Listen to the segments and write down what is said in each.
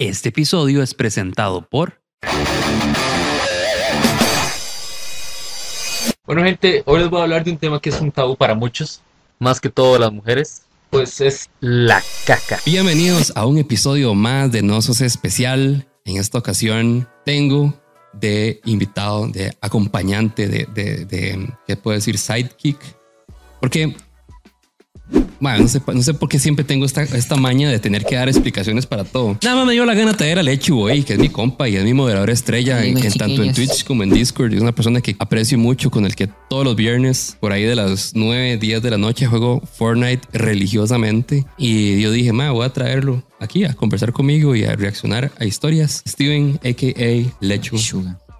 Este episodio es presentado por... Bueno, gente, hoy les voy a hablar de un tema que es un tabú para muchos, más que todo las mujeres, pues es la caca. Bienvenidos a un episodio más de Nosos Especial. En esta ocasión tengo de invitado, de acompañante, de, de, de ¿qué puedo decir? Sidekick. Porque bueno, no sé, no sé por qué siempre tengo esta, esta maña de tener que dar explicaciones para todo. Nada más me dio la gana de traer a Lechu, güey, que es mi compa y es mi moderador estrella, en, en tanto en Twitch como en Discord. Es una persona que aprecio mucho, con el que todos los viernes, por ahí de las 9, 10 de la noche, juego Fortnite religiosamente. Y yo dije, ma, voy a traerlo aquí a conversar conmigo y a reaccionar a historias. Steven, a.k.a. Lechu.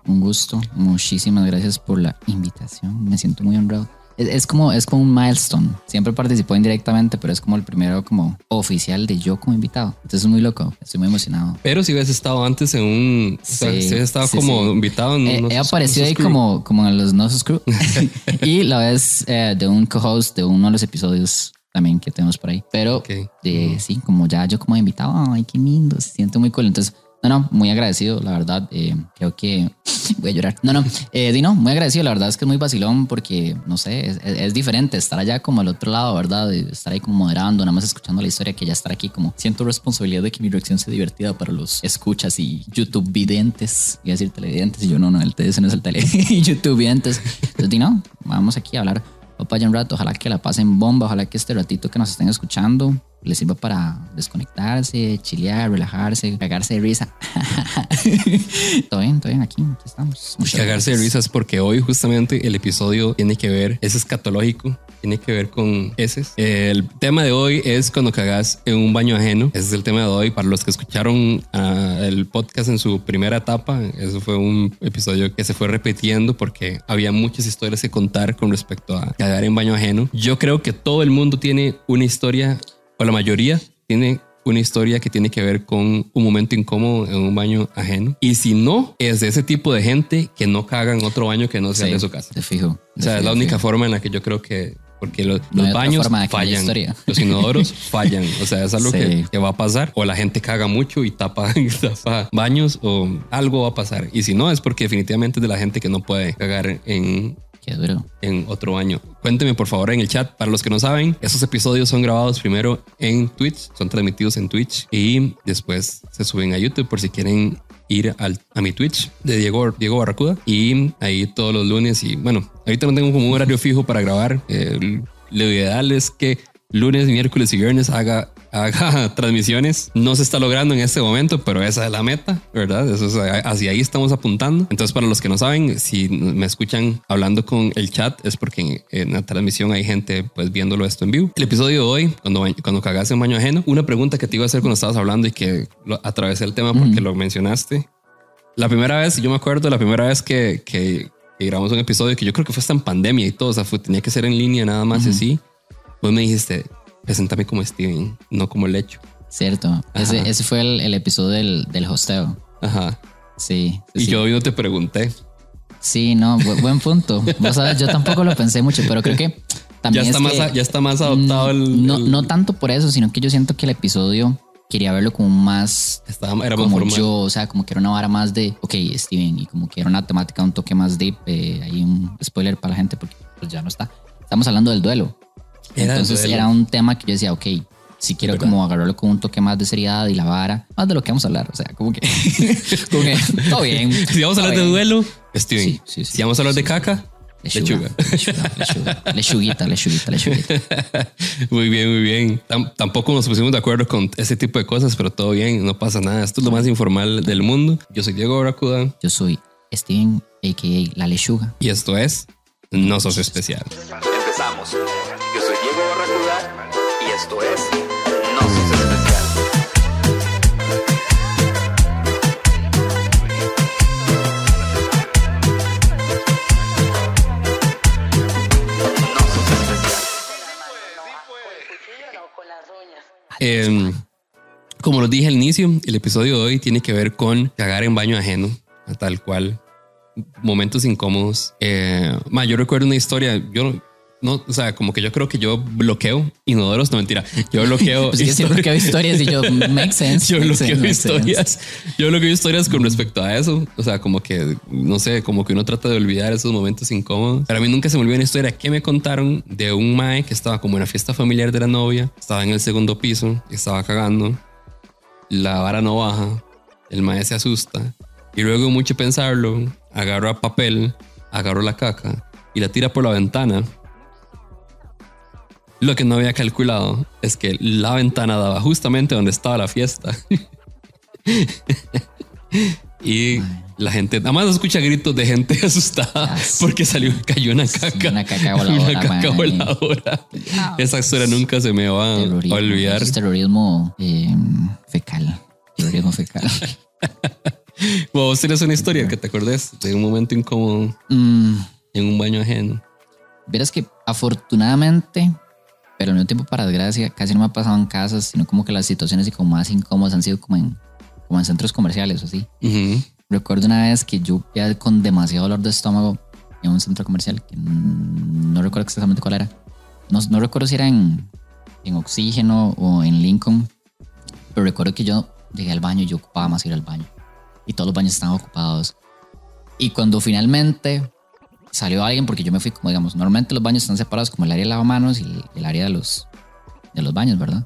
Un gusto. Muchísimas gracias por la invitación. Me siento muy honrado. Es, es como, es como un milestone. Siempre participó indirectamente, pero es como el primero como oficial de yo como invitado. Entonces es muy loco. Estoy muy emocionado. Pero si hubieses estado antes en un... o sea, Sí, si estado sí, como sí. invitado en... Eh, he aparecido ahí como, como en los Nosos Crew. y la vez eh, de un co-host de uno de los episodios también que tenemos por ahí. Pero Ok. de, sí, como ya yo como invitado, ay, qué lindo, se siente muy cool. Entonces, no, no, muy agradecido, la verdad. eh, creo que voy a llorar. No, no, eh, di no, muy agradecido. La verdad es que es muy vacilón porque, no sé, es, es- diferente estar allá como al otro lado, ¿verdad? Estar ahí como moderando, nada más escuchando la historia que ya estar aquí como siento responsabilidad de que mi reacción sea divertida para los escuchas y YouTube videntes. Iba a decir televidentes y yo no, no, el TS no es el tele. YouTube videntes. Entonces, di no, vamos aquí a hablar. Papá, un rato, ojalá que la pasen bomba, ojalá que este ratito que nos estén escuchando les sirva para desconectarse, chilear, relajarse, cagarse de risa. todo bien, todo bien, aquí, aquí estamos. Muchas cagarse de gracias. risas porque hoy justamente el episodio tiene que ver, es escatológico, tiene que ver con heces. El tema de hoy es cuando cagas en un baño ajeno. Ese es el tema de hoy. Para los que escucharon ah, el podcast en su primera etapa, eso fue un episodio que se fue repitiendo porque había muchas historias que contar con respecto a cagar en baño ajeno. Yo creo que todo el mundo tiene una historia, o la mayoría tiene una historia que tiene que ver con un momento incómodo en un baño ajeno. Y si no, es de ese tipo de gente que no caga en otro baño que no sea Sí, de su casa. Te fijo. O te sea, es fijo, la única fijo. forma en la que yo creo que, porque lo- No los baños fallan, los inodoros fallan. O sea, es algo Sí. que, que va a pasar. O la gente caga mucho y tapa, tapa baños o algo va a pasar. Y si no, es porque definitivamente es de la gente que no puede cagar en En otro baño. Cuénteme por favor en el chat. Para los que no saben, esos episodios son grabados primero en Twitch, son transmitidos en Twitch y después se suben a YouTube por si quieren ir al, a mi Twitch de Diego, Diego Barracuda y ahí todos los lunes y bueno, ahorita no tengo como un horario fijo para grabar. Eh, lo ideal es que lunes, miércoles y viernes haga, haga transmisiones. No se está logrando en este momento, pero esa es la meta, ¿verdad? Eso es, hacia ahí estamos apuntando. Entonces, para los que no saben, si me escuchan hablando con el chat, es porque en, en la transmisión hay gente pues viéndolo esto en vivo. El episodio de hoy, cuando, cuando cagaste en baño ajeno, una pregunta que te iba a hacer cuando estabas hablando y que lo, atravesé el tema porque lo mencionaste. La primera vez, yo me acuerdo, la primera vez que, que, que grabamos un episodio que yo creo que fue hasta en pandemia y todo, o sea, fue, tenía que ser en línea nada más y así. Vos me dijiste, preséntame como Steven, no como Lecho. Cierto. Ese, ese fue el, el episodio del, del hosteo. Ajá. Sí. sí, Y sí. yo hoy no te pregunté. Sí, no, bu- buen punto. Vos sabes, yo tampoco lo pensé mucho, pero creo que Ya también está, es más, que- a- ya está más adoptado el, no, el- no tanto por eso, sino que yo siento que el episodio quería verlo como más estaba- era como formal. yo, o sea, como que era una vara más de, ok, Steven, y como que era una temática un toque más deep. eh, hay un spoiler para la gente porque pues ya no está. Estamos hablando del duelo. Era Entonces duelo. era un tema que yo decía, ok, si quiero verdad. como agarrarlo con un toque más de seriedad y la vara, más de lo que vamos a hablar, o sea, como que, como que todo bien. Si vamos a hablar de bien. duelo, Steven. Sí, sí, sí. si vamos a hablar de caca, Lechuga, lechuga, lechuga, lechuguita, lechuguita, lechuguita. muy bien, muy bien. Tam- tampoco nos pusimos de acuerdo con ese tipo de cosas, pero todo bien, no pasa nada. Esto es lo más informal del mundo. Yo soy Diego Baracuda Yo soy Steven, a.k.a. La Lechuga. y esto es No Sos Especial. Eh, como los dije al inicio, el episodio de hoy tiene que ver con cagar en baño ajeno, tal cual. Momentos incómodos. Eh, ma, yo recuerdo una historia, yo no, o sea, como que yo creo que yo bloqueo inodoros, no mentira. Yo bloqueo. Pues yo sí bloqueo historias y yo, make sense. Yo bloqueo sense, make sense. historias. Yo bloqueo historias con respecto a eso. O sea, como que, no sé, como que uno trata de olvidar esos momentos incómodos. Pero a mí nunca se me olvidó una historia que me contaron de un mae que estaba como en la fiesta familiar de la novia. Estaba en el segundo piso estaba cagando. La vara no baja. El mae se asusta. Y luego, mucho pensarlo, agarra papel, agarró la caca y la tira por la ventana. Lo que no había calculado es que la ventana daba justamente donde estaba la fiesta. y la gente, nada más escucha gritos de gente asustada porque salió, cayó una caca. una caca voladora, Una caca voladora. Esa historia nunca se me va a olvidar. Es terrorismo eh, fecal. Terrorismo fecal. Vos tienes una historia que te acordés de un momento incómodo Mm, en un baño ajeno. Verás que afortunadamente, pero al mismo tiempo para desgracia, casi no me ha pasado en casas, sino como que las situaciones y como más incómodas han sido como en, como en centros comerciales o así. Ujú. Recuerdo una vez que yo ya con demasiado dolor de estómago en un centro comercial, que no recuerdo exactamente cuál era. No, no recuerdo si era en, en Oxígeno o en Lincoln, pero recuerdo que yo llegué al baño y yo ocupaba más ir al baño. Y todos los baños estaban ocupados. Y cuando finalmente salió alguien, porque yo me fui como, digamos, normalmente los baños están separados como el área de lavamanos y el área de los, de los baños, ¿verdad?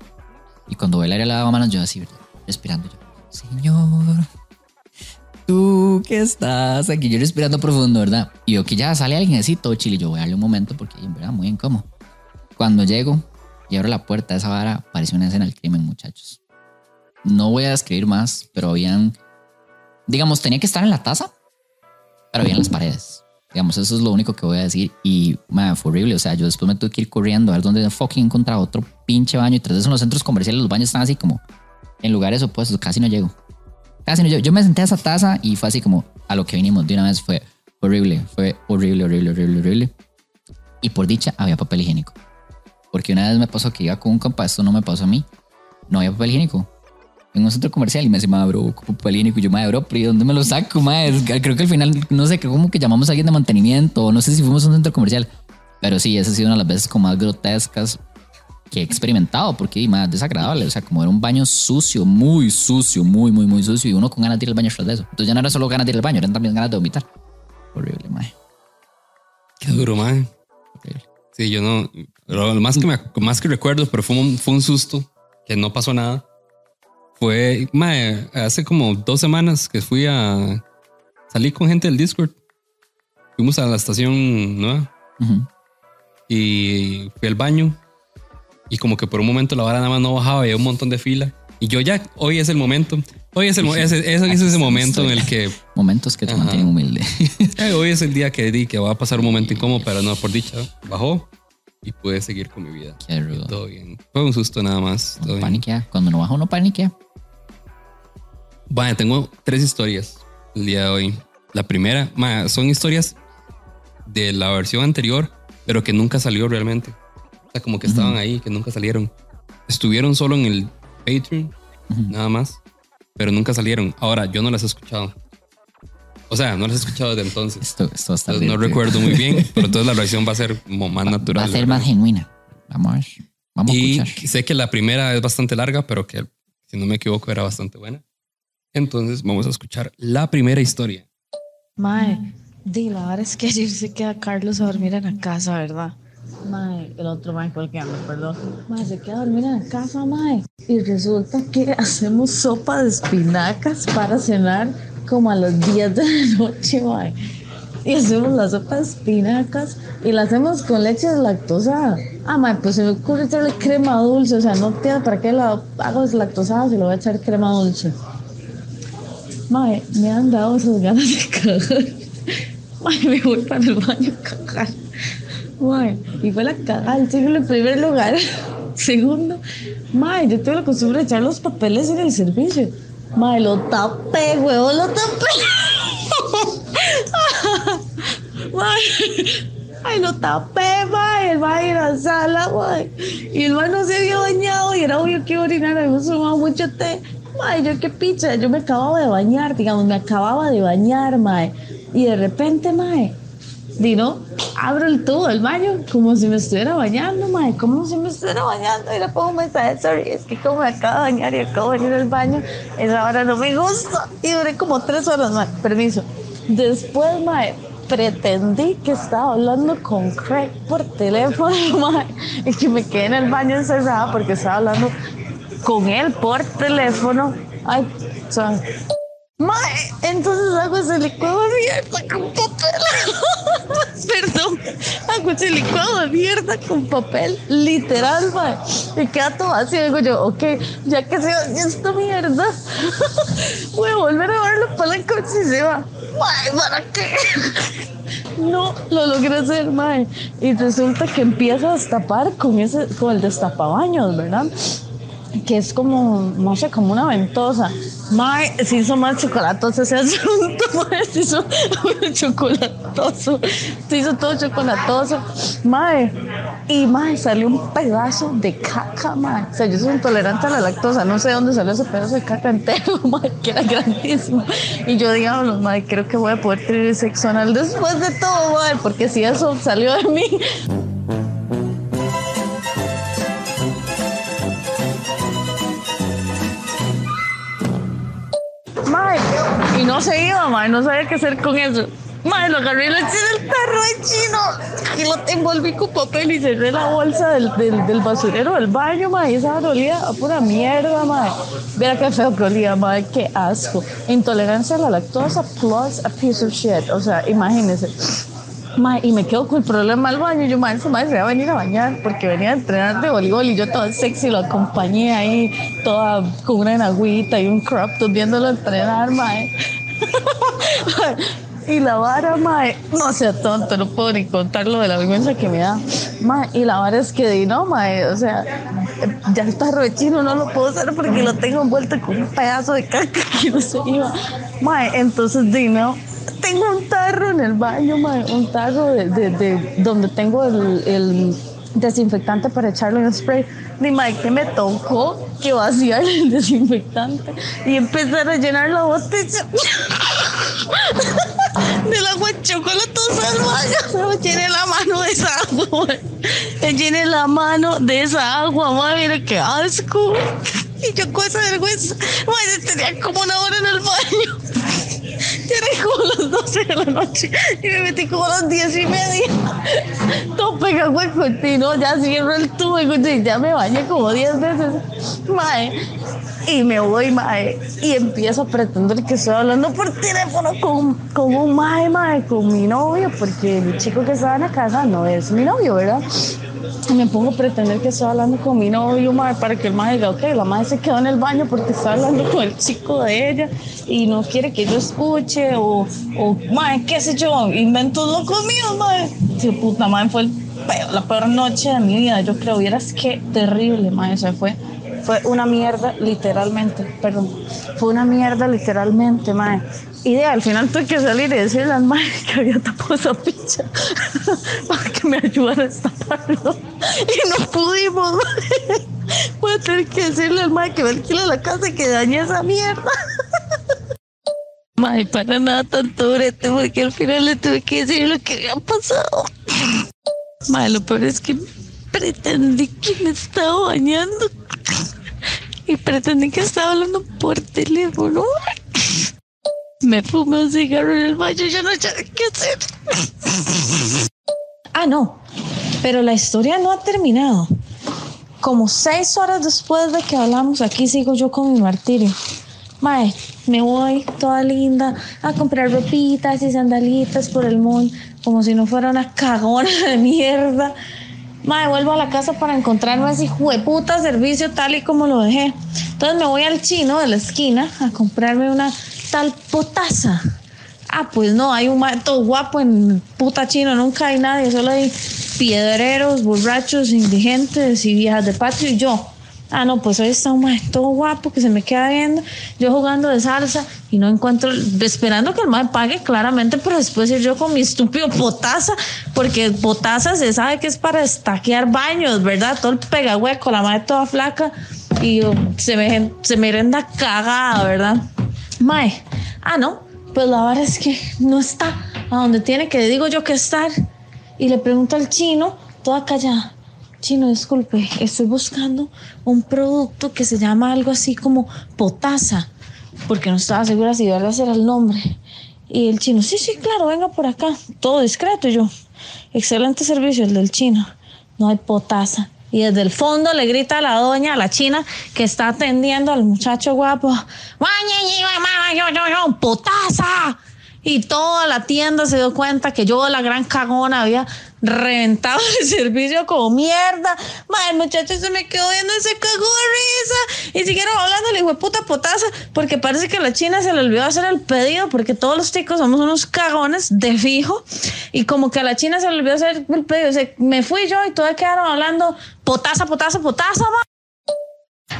Y cuando ve el área de lavamanos, yo así, respirando, yo, Señor, tú que estás aquí, yo respirando profundo, ¿verdad? Y yo que ya sale alguien así, todo chile, yo voy a darle un momento porque, en verdad, muy incómodo. Cuando llego y abro la puerta de esa vara, parecía una escena del crimen, muchachos. No voy a describir más, pero habían, digamos, tenía que estar en la taza, pero había en las paredes. Digamos, eso es lo único que voy a decir. Y, man, fue horrible. O sea, yo después me tuve que ir corriendo a ver dónde fucking encontraba otro pinche baño. Y tras eso en los centros comerciales los baños están así como en lugares opuestos. Casi no llego. Casi no llego. Yo me senté a esa taza y fue así como a lo que vinimos de una vez. Fue horrible. Fue horrible, horrible, horrible, horrible. Y por dicha había papel higiénico. Porque una vez me pasó que iba con un compa, esto no me pasó a mí. No había papel higiénico en un centro comercial y me dice, madre, bro, ocupo papel higiénico. Y yo, madre, bro, pero ¿y dónde me lo saco, madre? Es Creo que al final, no sé, como que llamamos a alguien de mantenimiento, no sé si fuimos a un centro comercial. Pero sí, esa ha sido una de las veces como más grotescas que he experimentado, porque más desagradable. O sea, como era un baño sucio, muy sucio, muy, muy, muy sucio, y uno con ganas de ir al baño tras de eso. Entonces ya no era solo ganas de ir al baño, eran también ganas de vomitar. Horrible, madre. Qué duro. Horrible. Sí, yo no. Lo más que, me, más que recuerdo, pero fue un, fue un susto que no pasó nada. Fue mae, hace como dos semanas que fui a salir con gente del Discord. Fuimos a la estación nueva Ujú. y fui al baño. Y como que por un momento la vara nada más no bajaba, había un montón de fila. Y yo ya, hoy es el momento. Hoy es el, mo- ese, ese- ese es el momento en el que Momentos que te Ajá. mantienen humilde. Eh, hoy es el día que di que va a pasar un momento incómodo, pero no, por dicha, bajó y pude seguir con mi vida. Qué rudo. Todo bien. Fue un susto nada más. No paniquea. Cuando no baja, uno paniquea. Vaya, tengo tres historias el día de hoy. La primera, ma, son historias de la versión anterior, pero que nunca salió realmente. O sea, como que estaban ahí, que nunca salieron. Estuvieron solo en el Patreon, Ujú. nada más, pero nunca salieron. Ahora, yo no las he escuchado. O sea, no las he escuchado desde entonces. Esto, esto va estar Entonces, no recuerdo muy bien, pero entonces la reacción va a ser más natural. Va a ser más genuina. Vamos a ver. Vamos Y a escuchar. sé que la primera es bastante larga, pero que si no me equivoco era bastante buena. Entonces vamos a escuchar la primera historia. Mae, di, la verdad es que ayer se queda Carlos a dormir en la casa, ¿verdad? Mae, el otro mae colgando, perdón. Mae, se queda a dormir en la casa, mae. Y resulta que hacemos sopa de espinacas para cenar como a las 10 de la noche, mae. Y hacemos la sopa de espinacas y la hacemos con leche deslactosada. Ah, mae, pues se me ocurre echarle crema dulce. O sea, no tiene para qué la hago deslactosada si le voy a echar crema dulce. Mae, me han dado esas ganas de cagar. Mae, me voy para el baño a cagar. Y fue la cagada el siglo en primer lugar. Segundo, mae, yo tengo la costumbre de echar los papeles en el servicio. Mae, lo tapé, huevo, lo tapé. Ay, lo tapé, mae, el mae en la sala, mae. Y el mae no se había bañado y era obvio que iba a orinar, habíamos tomado mucho té. Mae, yo qué picha, yo me acababa de bañar, digamos, me acababa de bañar, mae. Y de repente, mae, Dino, abro el tubo del baño como si me estuviera bañando, mae, como si me estuviera bañando y le pongo un mensaje, sorry, es que como me acabo de bañar y acabo de venir al baño, esa hora no me gusta. Y duré como tres horas, mae, permiso. Después, mae, pretendí que estaba hablando con Craig por teléfono, mae, y que me quedé en el baño encerrada porque estaba hablando con él por teléfono. Ay, sorry. Mae, entonces hago ese licuado de mierda con papel. Perdón, hago ese licuado de mierda con papel, literal, mae. Y queda todo así. Digo yo, ok, ya que se va esta mierda, voy a volver a verlo para la coche y se va. Mae, ¿para qué? No lo logré hacer, mae. Y resulta que empiezo a destapar con, ese, con el destapabaños, ¿verdad? Que es como, no sé, como una ventosa. Mae, se hizo más chocolatoso ese asunto, mae, se hizo chocolatoso, se hizo todo chocolatoso. Mae, y mae, salió un pedazo de caca, mae. O sea, yo soy intolerante a la lactosa, no sé de dónde salió ese pedazo de caca entero, mae, que era grandísimo. Y yo, diablo, mae, creo que voy a poder tener sexo anal después de todo, mae, porque si eso salió de mí. Se iba, no sabía qué hacer con eso. Mae, lo agarré el tarro de chino. Y lo envolví con papel y cerré la bolsa del, del, del basurero del baño, mae. Y esa olía a pura mierda, mae. Mira qué feo que olía, mae, qué asco. Intolerancia a la lactosa plus a piece of shit. O sea, imagínense. Mae, y me quedo con el problema al baño. Yo, mae, ese mae se va a venir a bañar porque venía a entrenar de voleibol y yo toda sexy lo acompañé ahí, toda con una enagüita y un crop top viéndolo entrenar, mae. Y la vara, mae, no sea tonto, no puedo ni contar lo de la vergüenza que me da. Mae, y la vara es que di, no, mae, o sea, ya el tarro de chino no lo puedo hacer porque lo tengo envuelto con un pedazo de caca que no se iba. Mae, entonces di, no, tengo un tarro en el baño, mae, un tarro de, de, de donde tengo el, el desinfectante para echarlo en spray. Ni mae, que me tocó que vaciar el desinfectante y empezar a llenar la botella del agua chocolatosa. Me llené la mano de esa agua, llené la mano de esa agua, mae, mira qué asco. Y yo con esa vergüenza, mae, tenía como una hora en el baño. Ya eran como las 12 de la noche y me metí como a las 10 y media. Todo pegado con continuo, ya cierro el tubo y ya me bañé como 10 veces. Mae. Y me voy, mae. Y empiezo a pretender que estoy hablando por teléfono con, con un mae, mae, con mi novio, porque el chico que estaba en la casa no es mi novio, ¿verdad? Me pongo a pretender que estoy hablando con mi novio, madre, para que el madre diga, ok, la madre se quedó en el baño porque está hablando con el chico de ella y no quiere que yo escuche, o, o madre, qué sé yo, inventos locos míos, madre. Sí, puta madre, fue la peor noche de mi vida, yo creo, vieras qué terrible, madre, se fue. Fue una mierda, literalmente, perdón. Fue una mierda, literalmente, madre. Y de, al final tuve que salir y decirle al madre que había tapado esa picha para que me ayudara a destaparlo. Y no pudimos, mae. Voy a tener que decirle al madre que me alquila la casa y que dañé esa mierda. Madre, para nada tanto brete, porque al final le tuve que decir lo que había pasado. Madre, lo peor es que pretendí que me estaba bañando y pretendí que estaba hablando por teléfono. Me fumé un cigarro en el baño y ya no sabía qué hacer. Ah, no, pero la historia no ha terminado. Como seis horas después de que hablamos, aquí sigo yo con mi martirio. Mae, me voy toda linda a comprar ropitas y sandalitas por el mundo, como si no fuera una cagona de mierda. Mae, vuelvo a la casa para encontrarme ese hijo de puta servicio tal y como lo dejé. Entonces me voy al chino de la esquina a comprarme una tal potaza. Ah, pues no, hay un mae todo guapo en puta chino, nunca hay nadie, solo hay piedreros, borrachos, indigentes y viejas de patio y yo. Ah, no, pues hoy está un mae todo guapo que se me queda viendo, yo jugando de salsa y no encuentro, esperando que el mae pague claramente, pero después ir yo con mi estúpido potaza, porque potaza se sabe que es para estaquear baños, ¿verdad? Todo el pegahueco, la mae toda flaca y se me, se me renda cagada, ¿verdad? Mae, ah, no, pues la verdad es que no está a donde tiene que, digo yo, que estar. Y le pregunto al chino, toda callada, chino, disculpe, estoy buscando un producto que se llama algo así como potasa, porque no estaba segura si de verdad era el nombre. Y el chino, sí, sí, claro, venga por acá, todo discreto. Y yo, excelente servicio el del chino, no hay potasa. Y desde el fondo le grita a la doña, a la china, que está atendiendo al muchacho guapo, potasa. Y toda la tienda se dio cuenta que yo, la gran cagona, había reventado el servicio como mierda. Madre, el muchacho se me quedó viendo y se cagó de risa. Y siguieron hablando, le dijo puta potasa, porque parece que a la china se le olvidó hacer el pedido, porque todos los ticos somos unos cagones de fijo. Y como que a la china se le olvidó hacer el pedido. O me fui yo y todos quedaron hablando potasa, potasa, potasa, ma.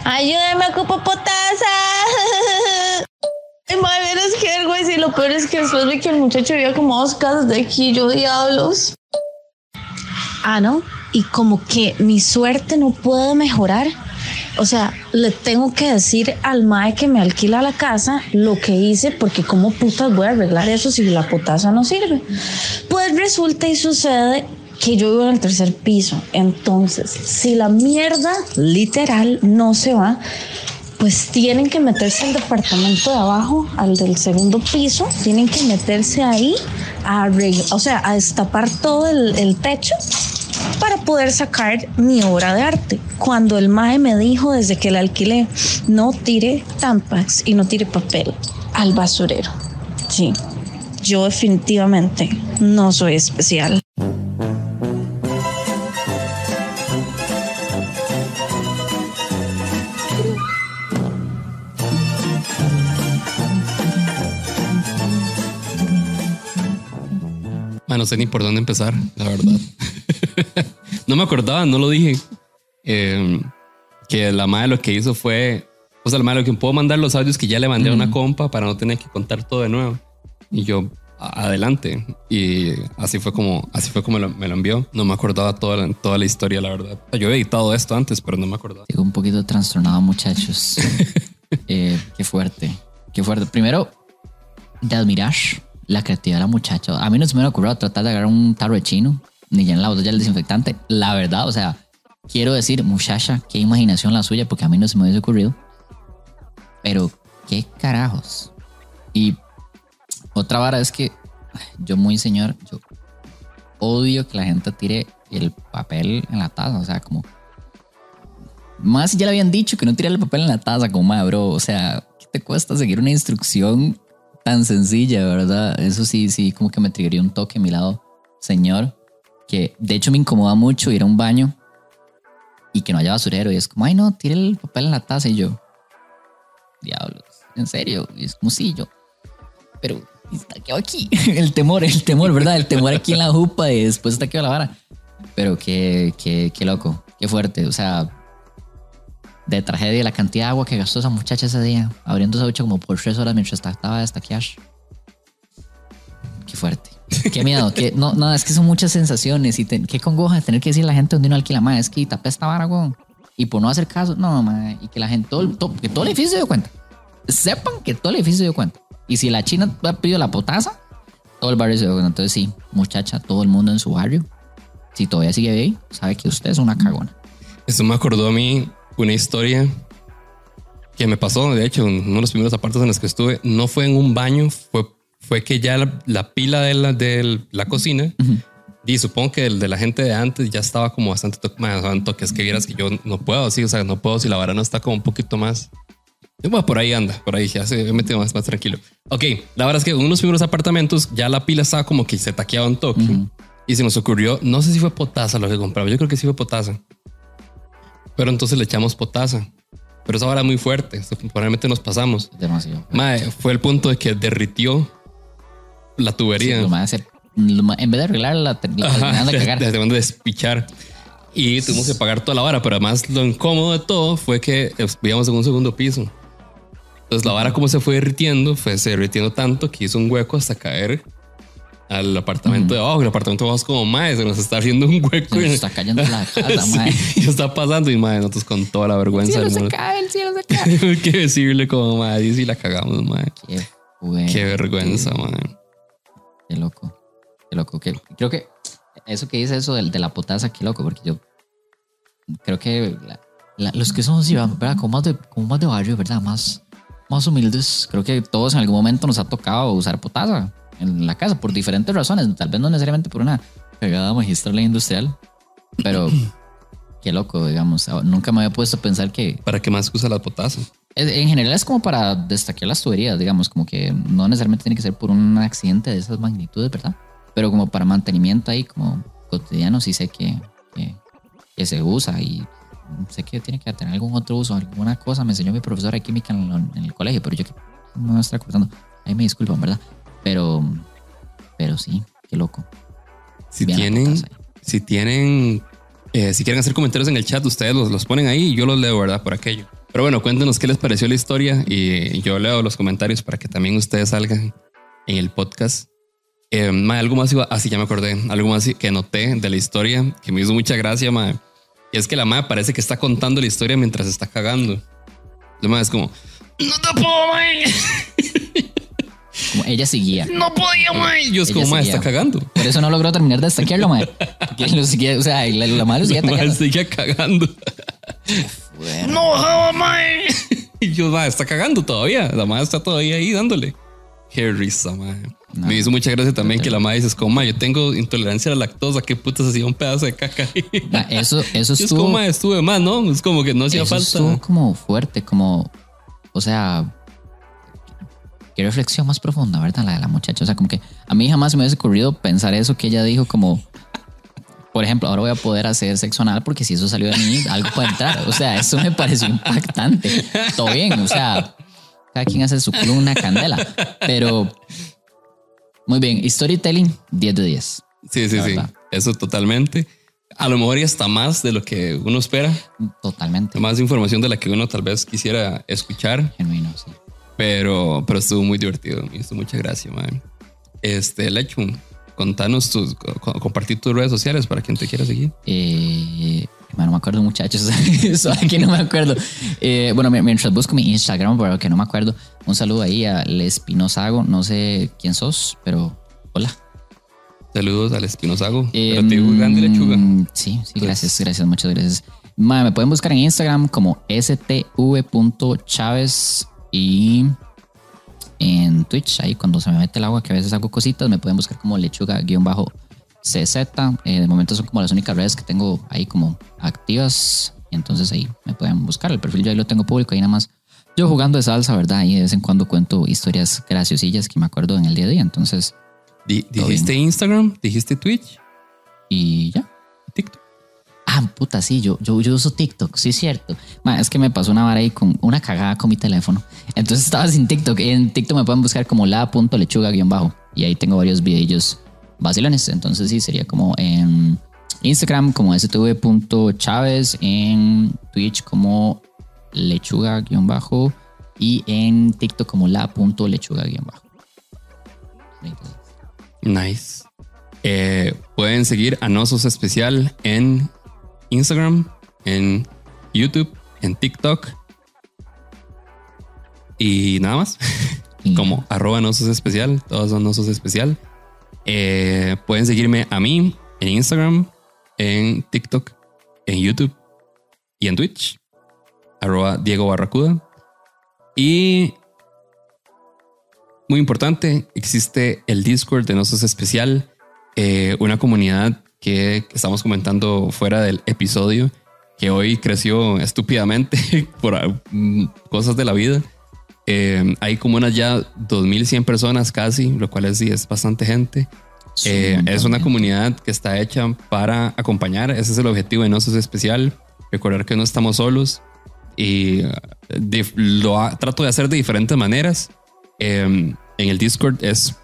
Ayúdame, ocupo potasa. Madre, que güey, y lo peor es que después vi que el muchacho vivía como dos casas de aquí, yo diablos. Ah, ¿no? Y como que mi suerte no puede mejorar. O sea, le tengo que decir al mae que me alquila la casa lo que hice, porque como putas voy a arreglar eso si la potasa no sirve. Pues resulta y sucede que yo vivo en el tercer piso. Entonces, si la mierda literal no se va, pues tienen que meterse al departamento de abajo, al del segundo piso, tienen que meterse ahí a o sea, a destapar todo el, el techo para poder sacar mi obra de arte. Cuando el mae me dijo desde que la alquilé, no tire tampax y no tire papel al basurero. Sí, yo definitivamente no soy especial. Ah, no sé ni por dónde empezar, la verdad. no me acordaba, no lo dije. Eh, que la madre lo que hizo fue. O sea, la madre lo que puedo mandar los audios que ya le mandé a una compa para no tener que contar todo de nuevo. Y yo, adelante. Y así fue como, así fue como lo- me lo envió. No me acordaba toda la, toda la historia, la verdad. Yo he editado esto antes, pero no me acordaba. Digo, un poquito trastornado, muchachos. Eh, qué fuerte. Qué fuerte. Primero, de admirar la creatividad de la muchacha. A mí no se me hubiera ocurrido tratar de agarrar un tarro de chino, ni llenar la botella del desinfectante. La verdad, o sea, quiero decir, muchacha, qué imaginación la suya, porque a mí no se me hubiese ocurrido. Pero, qué carajos. Y otra vara es que yo, muy señor, yo odio que la gente tire el papel en la taza. O sea, como más ya le habían dicho que no tirara el papel en la taza, como madre, bro. O sea, ¿qué te cuesta seguir una instrucción tan sencilla, verdad? Eso sí, sí, como que me triggería un toque a mi lado, señor. Que de hecho me incomoda mucho ir a un baño y que no haya basurero. Y es como, ay, no, tire el papel en la taza. Y yo, diablos, en serio. Y es como, sí, yo, pero está quedado aquí. El temor, el temor, ¿verdad? El temor aquí en la jupa y después está quedado la vara. Pero qué, qué, qué loco, qué fuerte. O sea, de tragedia la cantidad de agua que gastó esa muchacha ese día, abriendo esa ducha como por tres horas mientras trataba de estaquear. Qué fuerte. Qué miedo. Qué, no, no, es que son muchas sensaciones y qué congoja tener que decir a la gente donde uno alquila más. Es que tapé esta vara, weón. Y por no hacer caso, no, ma, y que la gente, todo, que todo el edificio se dio cuenta. Sepan que todo el edificio se dio cuenta. Y si la china pedido la potaza, todo el barrio se dio cuenta. Entonces, sí, muchacha, todo el mundo en su barrio, si todavía sigue ahí, sabe que usted es una cagona. Eso me acordó a mí una historia que me pasó, de hecho, en uno de los primeros apartos en los que estuve. No fue en un baño, fue, fue que ya la, la pila de la, de la cocina, y supongo que el de la gente de antes ya estaba como bastante to más daban toques que vieras que yo no puedo, sí, o sea, no puedo si la vara no está como un poquito más. Bueno, por ahí anda, por ahí ya se he metido más, más tranquilo. Ok, la verdad es que en unos primeros apartamentos ya la pila estaba como que se taqueaba un toque. Y se nos ocurrió, no sé si fue potasa lo que compraba, yo creo que sí fue potasa. Pero entonces le echamos potasa. Pero esa vara muy fuerte, probablemente nos pasamos. Demasiado. Mae, fue el punto de que derritió la Sí, tubería. lo más hacer- lo más- en vez de arreglar la, la Ajá, de cagar. Desde donde despichar. Y tuvimos que pagar toda la vara, pero además lo incómodo de todo fue que eh, vivíamos en un segundo piso. Entonces la vara como se fue derritiendo, fue se derritiendo tanto que hizo un hueco hasta caer al apartamento de abajo. El apartamento de abajo es como, mae, se nos está haciendo un hueco. Se nos está cayendo la casa, Sí, mae. y está pasando y mae, nosotros con toda la El vergüenza cielo del se mundo. cae, el cielo se cae. Hay que decirle como, mae, y si la cagamos, mae. Qué Qué vergüenza, qué- man. Qué loco. Qué loco. Que, creo que eso que dice eso de, de la potaza, qué loco, porque yo creo que la- la- los que somos, ¿verdad? Como más de, como más de barrio, ¿verdad? Más, más humildes. Creo que todos en algún momento nos ha tocado usar potaza en la casa por diferentes razones. Tal vez no necesariamente por una pegada magistral e industrial, pero qué loco, digamos. Nunca me había puesto a pensar que ¿Para qué más usa la potasa? En general es como para destacar las tuberías, digamos, como que no necesariamente tiene que ser por un accidente de esas magnitudes, ¿verdad? Pero como para mantenimiento ahí, como cotidiano, sí sé que, que, que se usa y sé que tiene que tener algún otro uso, alguna cosa. Me enseñó mi profesora de química en, lo- en el colegio, pero yo que no me estoy acordando. Ahí me disculpan, ¿verdad? Pero, pero sí, qué loco. Si la tienen, si tienen, eh, si quieren hacer comentarios en el chat, ustedes los, los ponen ahí y yo los leo, ¿verdad? Por aquello. Pero bueno, cuéntenos qué les pareció la historia y yo leo los comentarios para que también ustedes salgan en el podcast. Eh, ma, algo más así ya me acordé, algo más que noté de la historia que me hizo mucha gracia, ma. Y es que la madre parece que está contando la historia mientras está cagando. La madre es como, no te puedo. Como ella seguía. no podía, ma. Y yo es como, ma, seguía. está cagando. Por eso no logró terminar de destaquearlo, madre. Porque lo seguía, o sea, la, la madre lo seguía La atacando. sigue cagando. No bajaba, mae. Y yo, ma, está cagando todavía. La madre está todavía ahí dándole. Qué risa, mae. No. Me hizo mucha gracia también que la madre dice, es como, yo tengo intolerancia a la lactosa. ¿Qué putas hacía un pedazo de caca? Ma, Eso, eso Y es como, estuvo. estuve más, ¿no? Es como que no hacía Eso falta. estuvo como fuerte, como, o sea, qué reflexión más profunda, ¿verdad? La de la muchacha. O sea, como que a mí jamás me hubiese ocurrido pensar eso que ella dijo, como, por ejemplo, ahora voy a poder hacer sexo anal porque si eso salió de mí, algo puede entrar. O sea, eso me pareció impactante. Todo bien, o sea, cada quien hace su culo una candela. Pero, muy bien, storytelling, 10 de 10. Sí, sí, sí. Eso totalmente. A lo mejor y hasta más de lo que uno espera. Totalmente. Más información de la que uno tal vez quisiera escuchar. Genuino, sí. Pero, pero estuvo muy divertido. Me hizo mucha gracia, man. Este, Lechu, contanos tus, co- compartir tus redes sociales para quien te quiera seguir. Eh, no me acuerdo, muchachos. Eso aquí no me acuerdo. Eh, bueno, mi- mientras busco mi Instagram, pero que no me acuerdo, un saludo ahí a Lespinosago. No sé quién sos, pero hola. Saludos al Espinosago. Eh, Pero te digo grande lechuga. Sí, sí, gracias, gracias, muchas gracias. Ma, me pueden buscar en Instagram como stv.chaves y en Twitch, ahí cuando se me mete el agua, que a veces hago cositas, me pueden buscar como lechuga-cz. Eh, de momento son como las únicas redes que tengo ahí como activas. Y entonces ahí me pueden buscar. El perfil yo ahí lo tengo público, ahí nada más. Yo jugando de salsa, ¿verdad? Y de vez en cuando cuento historias graciosillas que me acuerdo en el día a día. Entonces, dijiste Instagram, dijiste Twitch, y ya. Ah, puta, sí, yo, yo, uso TikTok, sí es cierto. Es que me pasó una vara ahí con una cagada con mi teléfono. Entonces estaba sin TikTok. En TikTok me pueden buscar como la.lechuga-bajo. Y ahí tengo varios videillos vacilones. Entonces sí, sería como en Instagram como stv.chaves, en Twitch como lechuga-bajo y en TikTok como la.lechuga-bajo. Nice. Eh, pueden seguir a Nosos Especial en Instagram, en YouTube, en TikTok. Y nada más. Como arroba Nosos Especial. Todos son Nosos Especial. Eh, pueden seguirme a mí en Instagram, en TikTok, en YouTube y en Twitch. Arroba Diego Barracuda. Y muy importante, existe el Discord de Nosos Especial, eh, una comunidad que estamos comentando fuera del episodio, que hoy creció estúpidamente por mm, cosas de la vida. Eh, hay como unas ya 2100 personas casi, lo cual es, sí, es bastante gente. Sí, Eh, es de una comunidad que está hecha para acompañar. Ese es el objetivo de Nosos Especial. Recordar que no estamos solos. Y eh, dif- lo ha- trato de hacer de diferentes maneras. Eh, en el Discord es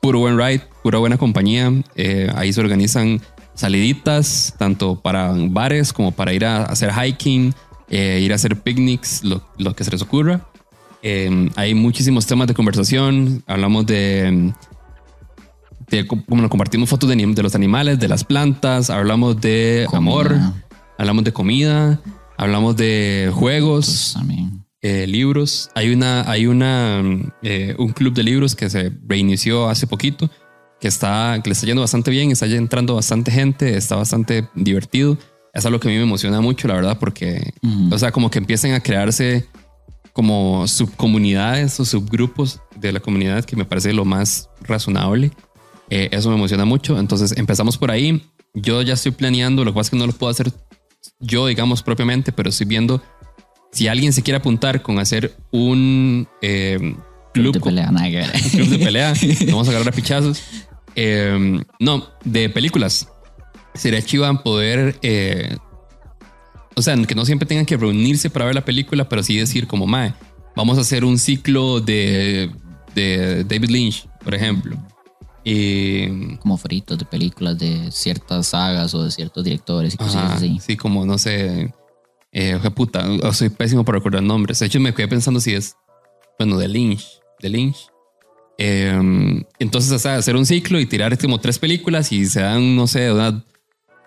puro buen ride, pura buena compañía. Eh, ahí se organizan saliditas, tanto para bares como para ir a hacer hiking, eh, ir a hacer picnics, lo, lo que se les ocurra. Eh, hay muchísimos temas de conversación. Hablamos de, de cómo bueno, compartimos fotos de, de los animales, de las plantas. Hablamos de Comida. amor, hablamos de comida, hablamos de juegos. Eh, libros. Hay una, hay una, eh, un club de libros que se reinició hace poquito, que está, que le está yendo bastante bien, está entrando bastante gente, está bastante divertido. Es algo que a mí me emociona mucho, la verdad, porque, Ujú. o sea, como que empiecen a crearse como subcomunidades o subgrupos de la comunidad, que me parece lo más razonable. Eh, eso me emociona mucho. Entonces empezamos por ahí. Yo ya estoy planeando, lo que pasa es que no lo puedo hacer yo, digamos, propiamente, pero estoy viendo si alguien se quiere apuntar con hacer un eh, club, de con- pelea, nada que ver. un club de pelea, vamos a agarrar a pichazos. Eh, no, de películas. Sería chiva poder, eh, o sea, que no siempre tengan que reunirse para ver la película, pero sí decir como, mae, vamos a hacer un ciclo de, de David Lynch, por ejemplo. Como fritos de películas de ciertas sagas o de ciertos directores y cosas Ajá, así. Sí, como no sé. Eh, oje puta, soy pésimo para recordar nombres. De hecho, me quedé pensando si es, bueno, de Lynch. De Lynch. Eh, entonces, sea, hacer un ciclo y tirar como tres películas y se dan, no sé, unas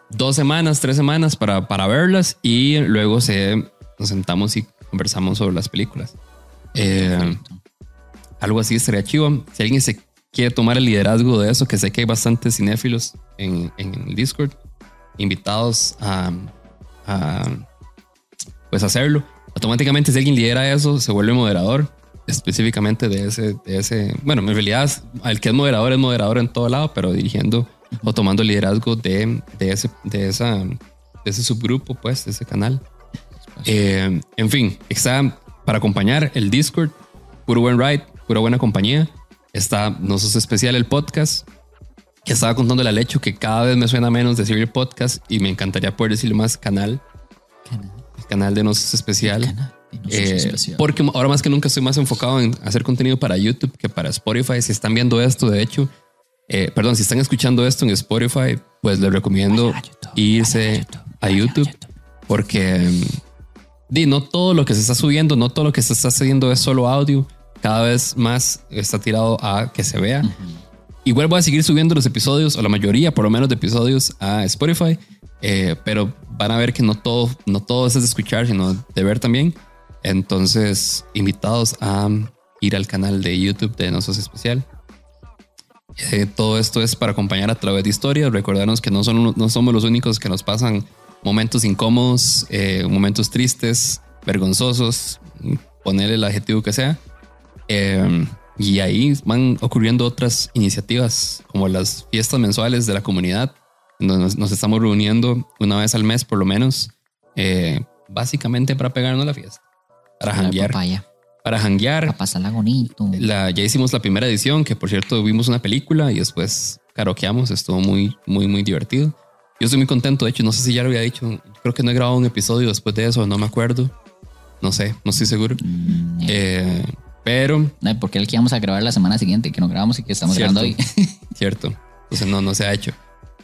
dos semanas, tres semanas para, para verlas y luego se, nos sentamos y conversamos sobre las películas. Eh, algo así estaría chivo. Si alguien se quiere tomar el liderazgo de eso, que sé que hay bastantes cinéfilos en, en el Discord, invitados a, a, pues hacerlo. Automáticamente si alguien lidera eso, se vuelve moderador específicamente de ese, de ese, bueno, en realidad el que es moderador es moderador en todo lado, pero dirigiendo o tomando el liderazgo de, de, ese, de, esa, de ese subgrupo, pues, de ese canal. Eh, en fin, está para acompañar el Discord, puro buen ride, pura buena compañía. Está No Sos Especial el podcast, que estaba contando la lecho que cada vez me suena menos decir el podcast y me encantaría poder decirle más canal, Canal, el canal de No Sos Especial. No Eh, porque ahora más que nunca estoy más enfocado en hacer contenido para YouTube que para Spotify. Si están viendo esto, de hecho, eh, perdón, si están escuchando esto en Spotify, pues les recomiendo a YouTube, irse a YouTube, a YouTube porque mm, di, no todo lo que se está subiendo, no todo lo que se está haciendo es solo audio. Cada vez más está tirado a que se vea. Igual voy a seguir subiendo los episodios, o la mayoría por lo menos de episodios, a Spotify. eh, pero van a ver que no todo, no todo es de escuchar, sino de ver también. Entonces, invitados a ir al canal de YouTube de No Sos Especial. Eh, todo esto es para acompañar a través de historias. Recordarnos que no, son, no somos los únicos que nos pasan momentos incómodos, eh, momentos tristes, vergonzosos, poner el adjetivo que sea. Eh, y ahí van ocurriendo otras iniciativas, como las fiestas mensuales de la comunidad, donde nos, nos estamos reuniendo una vez al mes por lo menos, eh, básicamente para pegarnos la fiesta, para janguear. Para janguear. Para pasarla bonito. La, ya hicimos la primera edición, que por cierto vimos una película y después karaokeamos, estuvo muy, muy, muy divertido. Yo estoy muy contento, de hecho, no sé si ya lo había dicho, creo que no he grabado un episodio después de eso, no me acuerdo, no sé, no estoy seguro. Mm, eh, pero, porque el que íbamos a grabar la semana siguiente, que no grabamos y que estamos Cierto. grabando hoy. cierto, entonces no, no se ha hecho.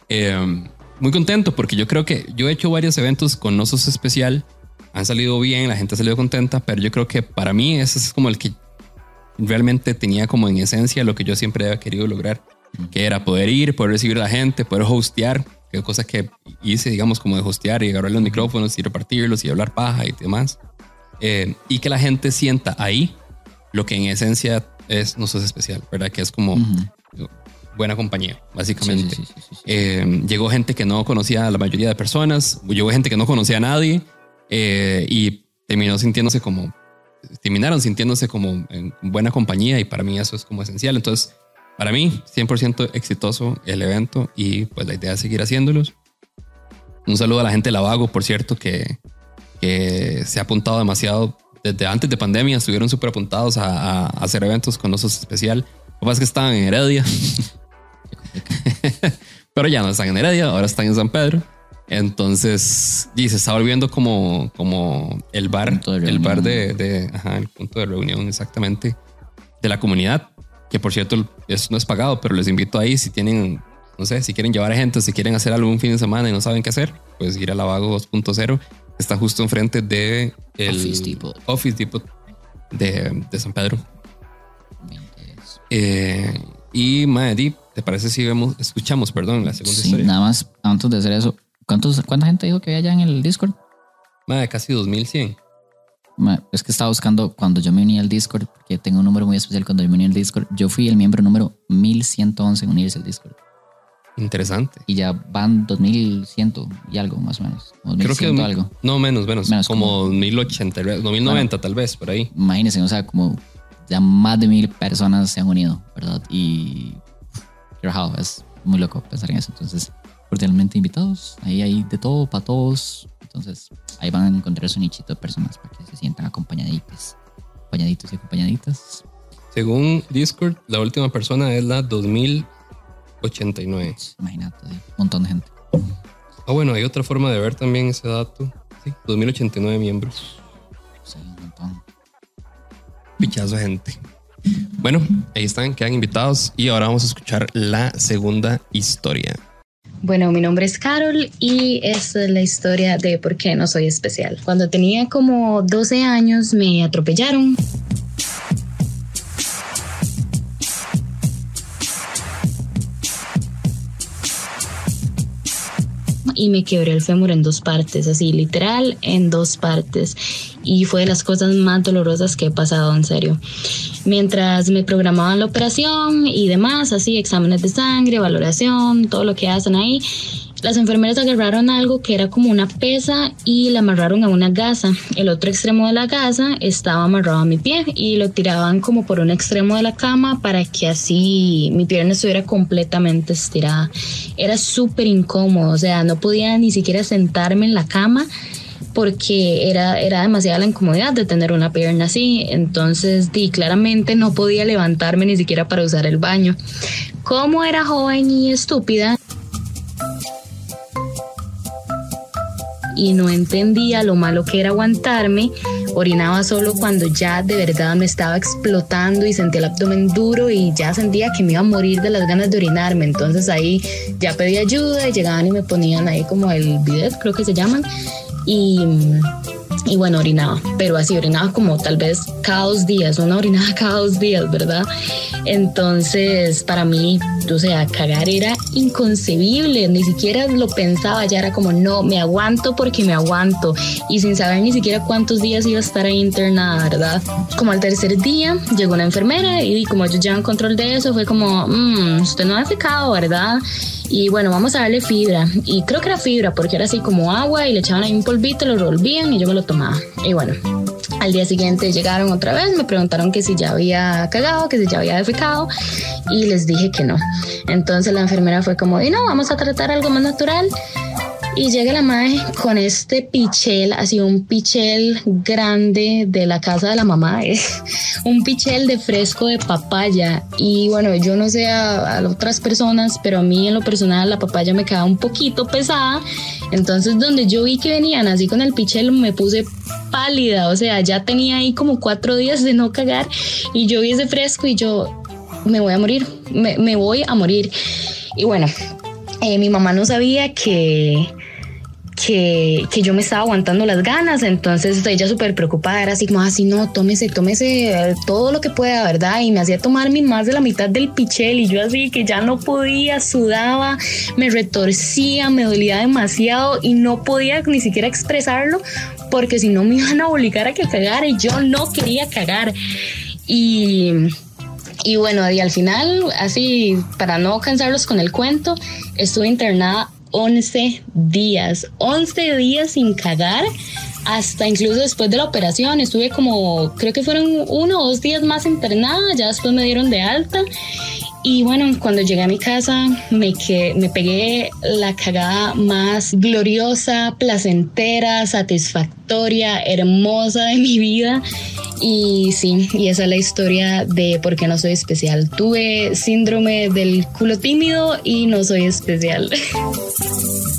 Eh, muy contento porque yo creo que yo he hecho varios eventos con Osos Especial, han salido bien, la gente ha salido contenta, pero yo creo que para mí ese es como el que realmente tenía como en esencia lo que yo siempre había querido lograr, que era poder ir, poder recibir a la gente, poder hostear, que cosa que hice, digamos, como de hostear y agarrar los micrófonos y repartirlos y hablar paja y demás. Eh, y que la gente sienta ahí lo que en esencia es No Sos Especial, ¿verdad? Que es como Ujú. buena compañía, básicamente. Sí, sí, sí. Eh, llegó gente que no conocía a la mayoría de personas, llegó gente que no conocía a nadie eh, y terminó sintiéndose como, terminaron sintiéndose como en buena compañía y para mí eso es como esencial. Entonces, para mí, 100% exitoso el evento y pues la idea es seguir haciéndolos. Un saludo a la gente de Lavago, por cierto, que, se ha apuntado demasiado. Desde antes de pandemia estuvieron súper apuntados a, hacer eventos con Osos Especial. Lo que pasa es que estaban en Heredia. Pero ya no están en Heredia, ahora están en San Pedro. Entonces, y se está volviendo como, como el bar, de el bar de, de- ajá, el punto de reunión exactamente de la comunidad. Que por cierto, eso no es pagado, pero les invito ahí si tienen, no sé, si quieren llevar a gente, si quieren hacer algo un fin de semana y no saben qué hacer, pues ir a Lavago 2.0. Está justo enfrente de el Office Depot. Office Depot de, de San Pedro. Eh, y Maddy, ¿te parece si vemos, escuchamos, perdón, la segunda Sí, historia? nada más antes de hacer eso. ¿Cuántos, ¿Cuánta gente dijo que había allá en el Discord? Madre, casi 2100. Ma, Es que estaba buscando cuando yo me uní al Discord, porque tengo un número muy especial cuando yo me uní al Discord. Yo fui el miembro número 1111 en unirse al Discord. Interesante. Y ya van 2100 y algo, más o menos. Creo que 2100 algo. no menos, menos, Menos, como 1080, 2090 tal vez, por ahí. Imagínense, o sea, como ya más de mil personas se han unido, ¿verdad? Y qué es muy loco pensar en eso. Entonces, cordialmente invitados. Ahí hay de todo para todos. Entonces, ahí van a encontrar su nichito de personas para que se sientan acompañaditos. Acompañaditos y acompañaditas. Según Discord, la última persona es la 2089. Imagínate, un montón de gente. Ah, bueno, hay otra forma de ver también ese dato. Sí, 2089 miembros. Sí, un montón. Pichazo de gente. Bueno, ahí están, quedan invitados y ahora vamos a escuchar la segunda historia. Bueno, mi nombre es Carol y esta es la historia de por qué no soy especial. Cuando tenía como 12 años me atropellaron. Y me quebré el fémur en dos partes, así literal en dos partes. Y fue de las cosas más dolorosas que he pasado, en serio mientras me programaban la operación y demás, así exámenes de sangre, valoración, todo lo que hacen ahí. Las enfermeras agarraron algo que era como una pesa y la amarraron a una gasa. El otro extremo de la gasa estaba amarrado a mi pie y lo tiraban como por un extremo de la cama para que así mi pierna estuviera completamente estirada. Era súper incómodo, o sea, no podía ni siquiera sentarme en la cama porque era, era demasiada la incomodidad de tener una pierna así. Entonces, di, claramente no podía levantarme ni siquiera para usar el baño. Como era joven y estúpida, y no entendía lo malo que era aguantarme. Orinaba solo cuando ya de verdad me estaba explotando y sentía el abdomen duro y ya sentía que me iba a morir de las ganas de orinarme. Entonces ahí ya pedí ayuda y llegaban y me ponían ahí como el bidet, creo que se llaman. Y, y bueno, orinaba, pero así orinaba como tal vez cada dos días, una orinada cada dos días, ¿verdad? Entonces, para mí, o sea, cagar era inconcebible, ni siquiera lo pensaba, ya era como, no, me aguanto porque me aguanto, y sin saber ni siquiera cuántos días iba a estar ahí internada, ¿verdad? Como al tercer día llegó una enfermera y como ellos llevan control de eso, fue como, mmm, usted no ha secado, ¿verdad? Y bueno, vamos a darle fibra. Y creo que era fibra porque era así como agua y le echaban ahí un polvito, lo revolvían y yo me lo tomaba. Y bueno, al día siguiente llegaron otra vez, me preguntaron que si ya había cagado, que si ya había defecado y les dije que no. Entonces la enfermera fue como, y no, vamos a tratar algo más natural. Y llega la madre con este pichel, así un pichel grande de la casa de la mamá, eh, un pichel de fresco de papaya. Y bueno, yo no sé a, a otras personas, pero a mí en lo personal la papaya me quedaba un poquito pesada. Entonces donde yo vi que venían así con el pichel me puse pálida, o sea, ya tenía ahí como cuatro días de no cagar y yo vi ese fresco y yo me voy a morir, me, me voy a morir. Y bueno, eh, mi mamá no sabía que, que, que, yo me estaba aguantando las ganas, entonces ella súper preocupada, era así como así, no, tómese, tómese eh, todo lo que pueda, ¿verdad? Y me hacía tomarme más de la mitad del pichel y yo así que ya no podía, sudaba, me retorcía, me dolía demasiado y no podía ni siquiera expresarlo porque si no me iban a obligar a que cagara y yo no quería cagar. Y... Y bueno, y al final, así, para no cansarlos con el cuento, estuve internada 11 días, 11 días sin cagar, hasta incluso después de la operación, estuve como, creo que fueron uno o dos días más internada, ya después me dieron de alta. Y bueno, cuando llegué a mi casa me, que, me pegué la cagada más gloriosa, placentera, satisfactoria, hermosa de mi vida. Y sí, y esa es la historia de por qué no soy especial. Tuve síndrome del culo tímido y no soy especial.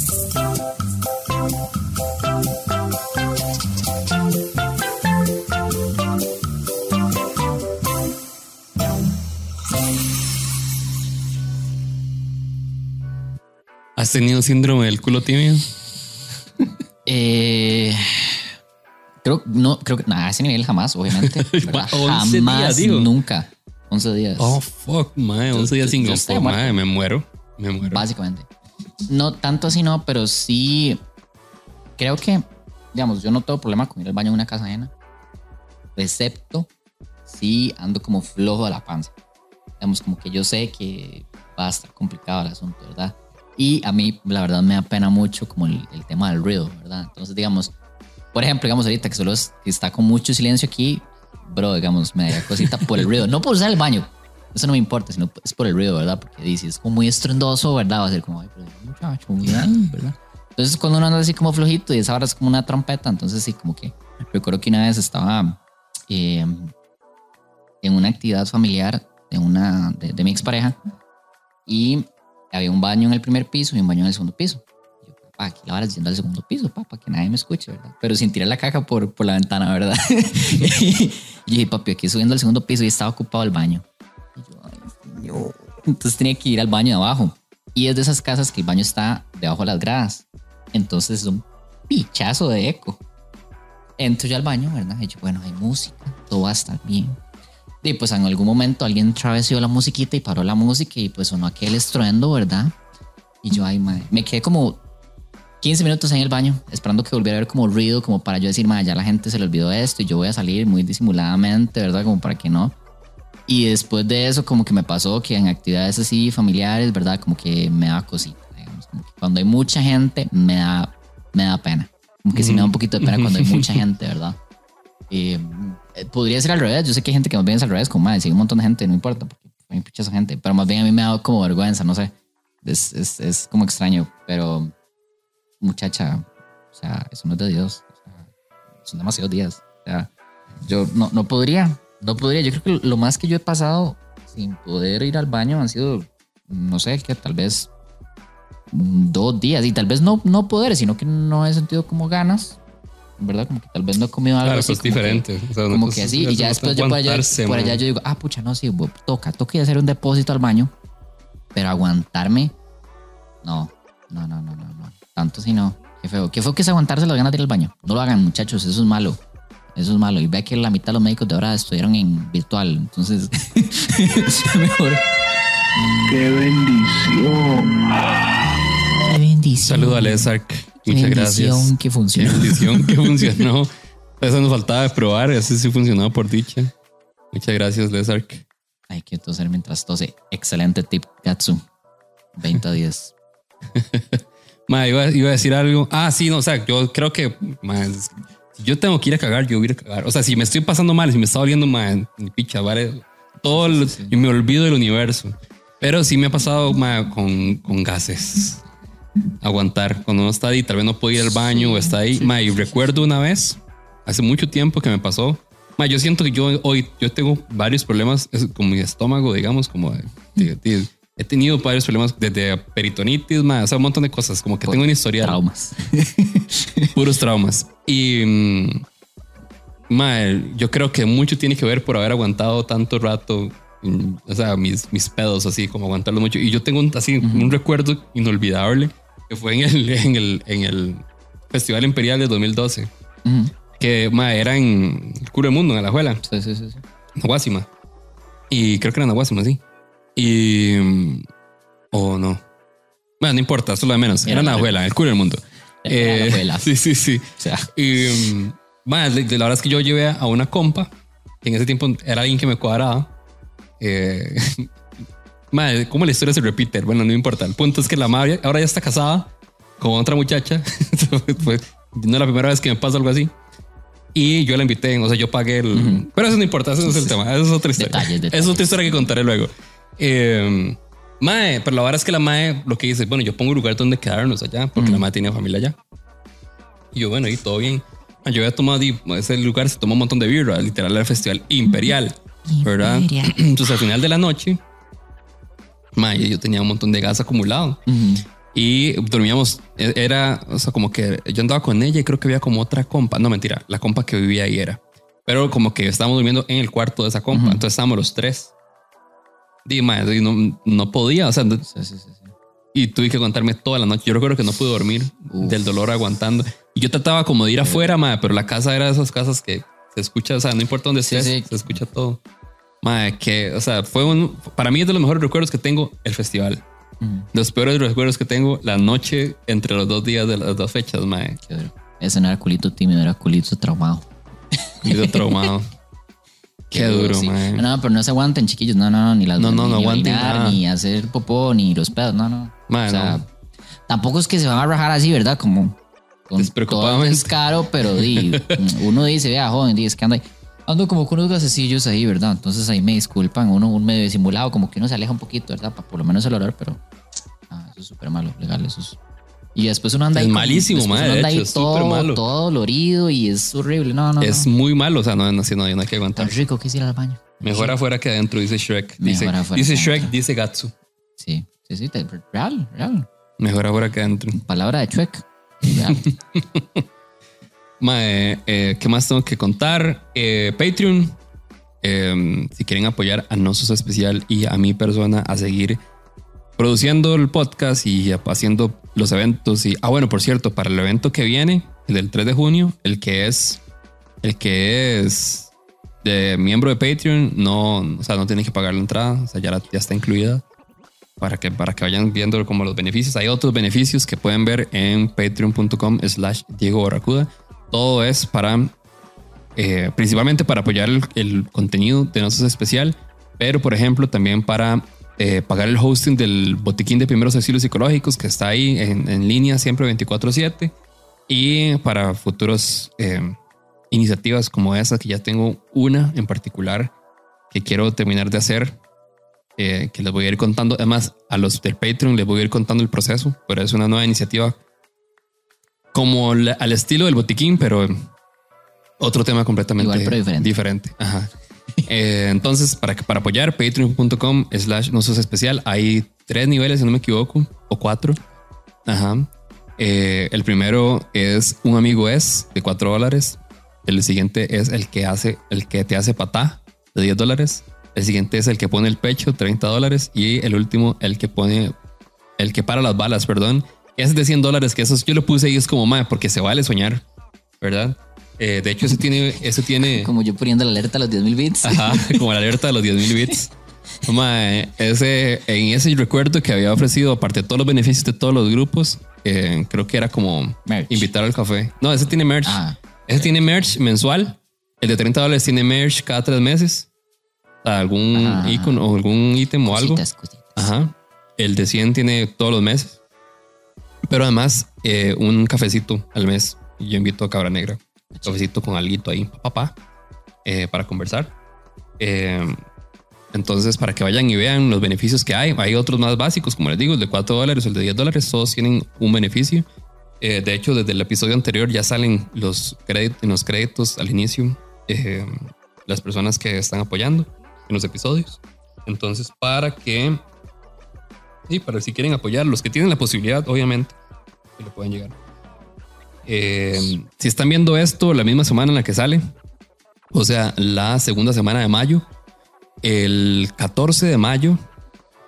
tenido síndrome del culo tímido? Eh, creo, no, creo que nada, a ese nivel jamás, obviamente. ¿verdad? 11 jamás, días, digo. nunca. 11 días. Oh, fuck, mae. 11 días sin gasto, mae. Me muero. Me muero. Básicamente. No tanto así, no, pero sí. Creo que, digamos, yo no tengo problema con ir al baño en una casa ajena. excepto si ando como flojo de la panza. Digamos, como que yo sé que va a estar complicado el asunto, ¿verdad? Y a mí, la verdad, me da pena mucho como el, el tema del ruido, ¿verdad? Entonces, digamos, por ejemplo, digamos ahorita que solo es- que está con mucho silencio aquí, bro, digamos, me daría cosita por el ruido. No por usar el baño, eso no me importa, sino es por el ruido, ¿verdad? Porque dice, es como muy estruendoso, ¿verdad? Va a ser como, ay, pero muchacho, muy bien, ¿verdad? Entonces, cuando uno anda así como flojito y esa hora es como una trompeta, entonces sí, como que recuerdo que una vez estaba eh, en una actividad familiar de, una, de, de mi expareja y había un baño en el primer piso y un baño en el segundo piso. Y yo, papá, aquí la vara yendo al segundo piso, papá, que nadie me escuche, ¿verdad? Pero sin tirar la caja por, por la ventana, ¿verdad? y yo dije, papi, aquí subiendo al segundo piso y estaba ocupado el baño. Y yo, ay, señor. Entonces tenía que ir al baño de abajo. Y es de esas casas que el baño está debajo de las gradas. Entonces es un pichazo de eco. Entro yo al baño, ¿verdad? Y yo, bueno, hay música, todo va a estar bien. Y pues en algún momento alguien travesió la musiquita y paró la música y pues sonó aquel estruendo, ¿verdad? Y yo, ay, madre, me quedé como 15 minutos en el baño esperando que volviera a haber como ruido, como para yo decir, madre, ya la gente se le olvidó esto y yo voy a salir muy disimuladamente, ¿verdad? Como para que no. Y después de eso, como que me pasó que en actividades así familiares, ¿verdad? Como que me da cosita, digamos. Como que cuando hay mucha gente, me da, me da pena. Como que sí me da un poquito de pena cuando hay mucha gente, ¿verdad? Eh, podría ser al revés. Yo sé que hay gente que más bien es al revés, como madre, sigue un montón de gente, no importa, porque hay mucha gente. Pero más bien a mí me da como vergüenza, no sé. Es, es, es como extraño, pero muchacha, o sea, eso no es de Dios. O sea, son demasiados días. O sea, yo no, no podría, no podría. Yo creo que lo más que yo he pasado sin poder ir al baño han sido, no sé, que tal vez dos días. Y tal vez no, no poder, sino que no he sentido como ganas. ¿Verdad? Como que tal vez no he comido algo Claro, así eso es como que- diferente. O sea, como que así, y ya después yo por allá, aguantarse, por allá yo digo, ah, pucha, no, sí, bo- toca, toca ir a hacer un depósito al baño, pero aguantarme, no, no, no, no, no, no, tanto si no, qué feo, qué feo que es aguantarse las ganas de ir al baño, no lo hagan muchachos, eso es malo, eso es malo, y ve que la mitad de los médicos de ahora estudiaron en virtual, entonces, mejor. ¡Qué bendición! Qué bendición. Saludo a Lesark. Qué Muchas bendición gracias. que Qué funcionó. bendición que funcionó. Eso nos faltaba probar. Ese sí funcionó por dicha. Muchas gracias, Lesark. Hay que toser mientras tose. Excelente tip, Gatsu. 20 a 10. Ma, iba, iba a decir algo. Ah, sí, no, o sea, yo creo que más, si yo tengo que ir a cagar, yo voy a ir a cagar. O sea, si me estoy pasando mal, si me está doliendo mal, picha, vale, todo, el- y me olvido del universo. Pero sí me ha pasado ma, con, con gases. Aguantar. Cuando uno está ahí, tal vez no puede ir al baño o está ahí. Ma, y recuerdo una vez, hace mucho tiempo que me pasó. Ma, yo siento que yo hoy yo tengo varios problemas con mi estómago, digamos, como de- de- de- he tenido varios problemas desde peritonitis, ma, o sea, un montón de cosas, como que tengo una historia Traumas. puros traumas. Y mm, mae, yo creo que mucho tiene que ver por haber aguantado tanto rato. mm, O sea, mis, mis pedos así, como aguantarlo mucho. Y yo tengo un, así un recuerdo inolvidable que fue en el, en el, en el Festival Imperial de 2012. Ujú. Que mae, era en el Curo del Mundo, en Alajuela, Sí, sí, sí. sí. Nahuasima. Y creo que era Nahuasima, sí. Y. mm, O no. Bueno, no importa, eso es lo de menos. Era Era la- Nahuela, el Curo del Mundo. Era Eh. Sí, sí, sí. O sea, Y mm, ma, la verdad es que yo llevé a una compa, que en ese tiempo era alguien que me cuadraba. Eh, ma, ¿cómo la historia se repite? Bueno, no importa. El punto es que la madre ahora ya está casada con otra muchacha. No es la primera vez que me pasa algo así. Y yo la invité, o sea, yo pagué el... Pero eso no importa, eso no es el tema, eso es otra historia. Detalles, Es detalles. otra historia que contaré luego. Eh, mae, pero la verdad es que la mae lo que dice, bueno, yo pongo un lugar donde quedarnos allá, porque la mae tiene familia allá. Y yo, bueno, y todo bien. Ah, Yo había tomado, ese lugar se tomó un montón de birra, literal, era el festival imperial, ¿verdad? Entonces al final de la noche, mae, yo tenía un montón de gas acumulado. ujú. Y dormíamos, e- era, o sea, como que yo andaba con ella y creo que había como otra compa. No, mentira, la compa que vivía ahí era. Pero como que estábamos durmiendo en el cuarto de esa compa. Ujú. Entonces estábamos los tres. Dime, no, no podía, o sea, Sí, sí, sí, sí. y tuve que aguantarme toda la noche. Yo recuerdo que no pude dormir Uf. del dolor aguantando. Y yo trataba como de ir afuera, madre, pero la casa era de esas casas que se escucha, o sea, no importa dónde estés, se escucha todo. Madre, que, o sea, fue un, para mí es de los mejores recuerdos que tengo el festival. De los peores recuerdos que tengo la noche entre los dos días de las dos fechas, madre. Qué duro. Ese no era culito tímido, era culito traumado. Yo traumado. Qué duro, mae. No, no, pero no se aguanten, chiquillos. No, no, no, ni las No, no, no ni aguanten orinar, nada. Ni hacer popó, ni los pedos, no, no. Mae, o sea, no. tampoco es que se van a rajar así, ¿verdad? Como con todo Despreocupadamente. es caro, pero di, uno dice, vea, joven, di, es que anda ahí. Ando como con unos gasecillos ahí, ¿verdad? Entonces ahí me disculpan, uno un medio disimulado, como que uno se aleja un poquito, ¿verdad? Para por lo menos el olor, pero ah, eso es súper malo, legal, eso es. Y después uno anda Es ahí. con- malísimo, después madre, uno de anda ahí hecho, es todo, malo. todo dolorido y es horrible. No, no, Es no. muy malo, o sea, no, no, no, hay que aguantar. Tan rico que es ir al baño. Mejor afuera que adentro, dice Shrek. Dice, afuera dice Shrek, adentro. dice Gatsu. Sí, sí, sí, real, real. Mejor afuera que adentro. Palabra de chuec. Real. Mae, eh, ¿qué más tengo que contar? Eh, Patreon. Eh, si quieren apoyar a Nosos Especial y a mi persona a seguir produciendo el podcast y haciendo los eventos. Y, ah, bueno, por cierto, para el evento que viene, el del 3 de junio, el que es, el que es de miembro de Patreon, no, o sea, no tienen que pagar la entrada, o sea, ya, la- ya está incluida. Para que, para que vayan viendo como los beneficios. Hay otros beneficios que pueden ver en patreon.com slash Diego Barracuda. Todo es para, eh, principalmente para apoyar el, contenido de nosotros especial, pero por ejemplo también para eh, pagar el hosting del botiquín de primeros auxilios psicológicos que está ahí en, línea siempre 24/7 y para futuros eh, iniciativas como esa que ya tengo una en particular que quiero terminar de hacer que les voy a ir contando. Además a los del Patreon les voy a ir contando el proceso pero es una nueva iniciativa como la- al estilo del botiquín, pero otro tema completamente Igual, pero diferente. Ajá. Eh, entonces, para, para apoyar, patreon.com slash nosos especial, hay tres niveles, si no me equivoco, o cuatro. Ajá. Eh, el primero es un amigo es de cuatro dólares. El siguiente es el que hace, el que te hace patá de 10 dólares. El siguiente es el que pone el pecho, 30 dólares. Y el último, el que pone, el que para las balas, perdón. Ese es de 100 dólares, que esos yo lo puse ahí, es como, madre, porque se vale soñar, ¿verdad? Eh, de hecho, ese tiene, ese tiene, Como yo poniendo la alerta a los 10.000 bits. ajá, como la alerta de los 10.000 bits. Mae, ese, en ese recuerdo que había ofrecido, aparte de todos los beneficios de todos los grupos, eh, creo que era como Merch. invitar al café. No, ese tiene merch. Ah. Ese tiene merch mensual. El de 30 dólares tiene merch cada tres meses. O sea, algún icono o algún ítem o algo. Cositas, cositas. Ajá. El de 100 tiene todos los meses. Pero además, eh, un cafecito al mes. Yo invito a Cabra Negra. Cafecito con alguito ahí, papá, eh, para conversar. Eh, entonces, para que vayan y vean los beneficios que hay. Hay otros más básicos, como les digo, el de 4 dólares o el de 10 dólares. Todos tienen un beneficio. Eh, de hecho, desde el episodio anterior ya salen los, créditos, en los créditos al inicio eh, las personas que están apoyando en los episodios. Entonces, para que Sí, para si quieren apoyar, los que tienen la posibilidad, obviamente, que le pueden llegar. Eh, si están viendo esto la misma semana en la que sale, o sea, la segunda semana de mayo, el 14 de mayo,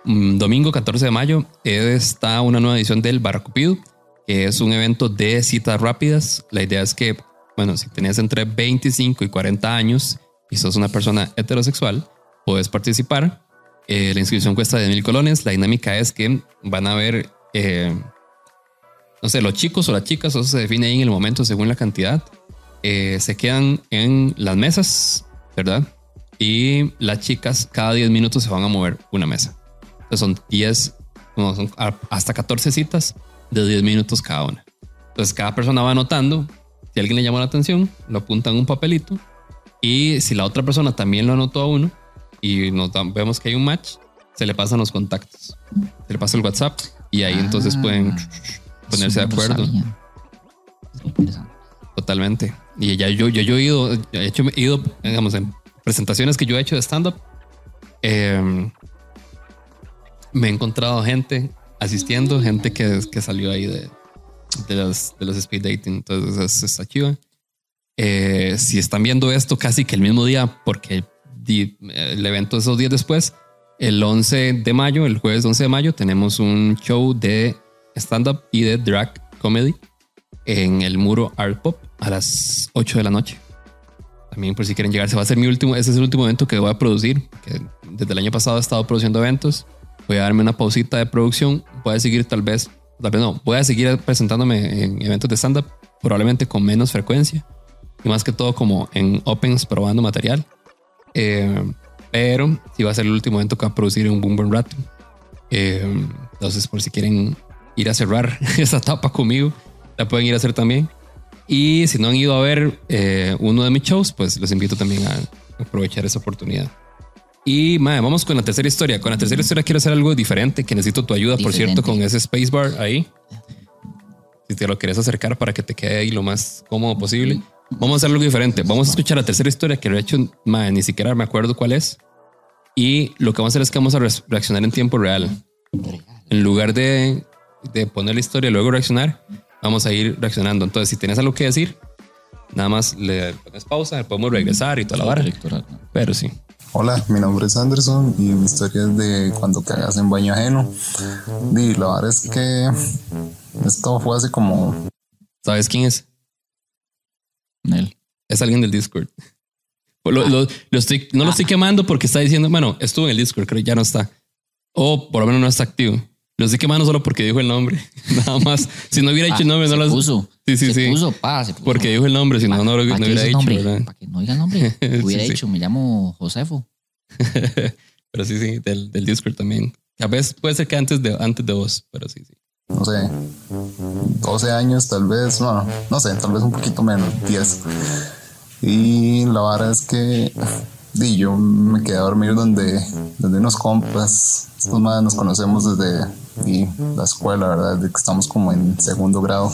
mm, domingo 14 de mayo, está una nueva edición del Barracupido, que es un evento de citas rápidas. La idea es que, bueno, si tenías entre 25 y 40 años y sos una persona heterosexual, puedes participar. Eh, la inscripción cuesta 10 mil colones. La dinámica es que van a ver, eh, no sé, los chicos o las chicas, eso se define ahí en el momento según la cantidad. eh, se quedan en las mesas, ¿verdad? Y las chicas cada 10 minutos se van a mover una mesa. Entonces son 10, no, son hasta 14 citas de 10 minutos cada una. Entonces cada persona va anotando. Si alguien le llama la atención, lo apunta en un papelito. Y si la otra persona también lo anotó a uno y nos dan- vemos que hay un match, se le pasan los contactos. Se le pasa el WhatsApp y ahí entonces Ah, pueden ponerse de acuerdo. Totalmente. Y ya yo, yo, yo he ido, he hecho, he ido, digamos, en presentaciones que yo he hecho de stand-up, eh, me he encontrado gente asistiendo, gente que, que salió ahí de, de, los, de los speed dating. Entonces, es- está chiva. Eh, si están viendo esto casi que el mismo día, porque di- el evento es dos días después, el 11 de mayo, el jueves 11 de mayo, tenemos un show de stand-up y de drag comedy en el muro Art Pop a las 8 de la noche. También por si quieren llegar, se va a ser mi último, ese es el último evento que voy a producir, que desde el año pasado he estado produciendo eventos. Voy a darme una pausita de producción, voy a seguir tal vez, tal vez no, voy a seguir presentándome en eventos de stand-up, probablemente con menos frecuencia y más que todo como en opens probando material. Eh, pero sí va a ser el último evento que va a producir un buen buen rato. Eh, entonces, por si quieren ir a cerrar esa etapa conmigo, la pueden ir a hacer también. Y si no han ido a ver eh, uno de mis shows, pues los invito también a aprovechar esa oportunidad. Y madre, vamos con la tercera historia. Con la tercera historia quiero hacer algo diferente, que necesito tu ayuda, por cierto, con ese spacebar ahí. Si te lo quieres acercar para que te quede ahí lo más cómodo posible. Vamos a hacer algo diferente. Vamos a escuchar la tercera historia que de hecho madre, ni siquiera me acuerdo cuál es. Y lo que vamos a hacer es que vamos a re- reaccionar en tiempo real. En lugar de, de poner la historia y luego reaccionar, vamos a ir reaccionando. Entonces, si tienes algo que decir, nada más le pones pausa, podemos regresar y toda la. Electoral. Pero sí. Hola, mi nombre es Anderson y mi historia es de cuando cagas en baño ajeno. Y la verdad es que esto fue hace como ¿Sabes quién es? Él. Es alguien del Discord. Lo, lo- lo estoy, no lo estoy quemando porque está diciendo, bueno, estuvo en el Discord, creo que ya no está. O por lo menos no está activo. Lo estoy quemando solo porque dijo el nombre. Nada más. Si no hubiera dicho el nombre, Ah, no lo puso. Sí, sí, se sí. puso, pa, se puso. Porque dijo el nombre, si no, no, lo- no ¿Para qué hubiera dicho. nombre? Para que no diga nombre. Sí, Hubiera sí. dicho, me llamo Josefo. Pero sí, sí, del, del Discord también. A veces puede ser que antes de, antes de vos, pero sí, sí. No sé, 12 años tal vez, no, no sé, tal vez un poquito menos, 10. Y la verdad es que di, yo me quedé a dormir donde, donde unos compas, estos más nos conocemos desde la escuela, ¿verdad? Desde que estamos como en segundo grado.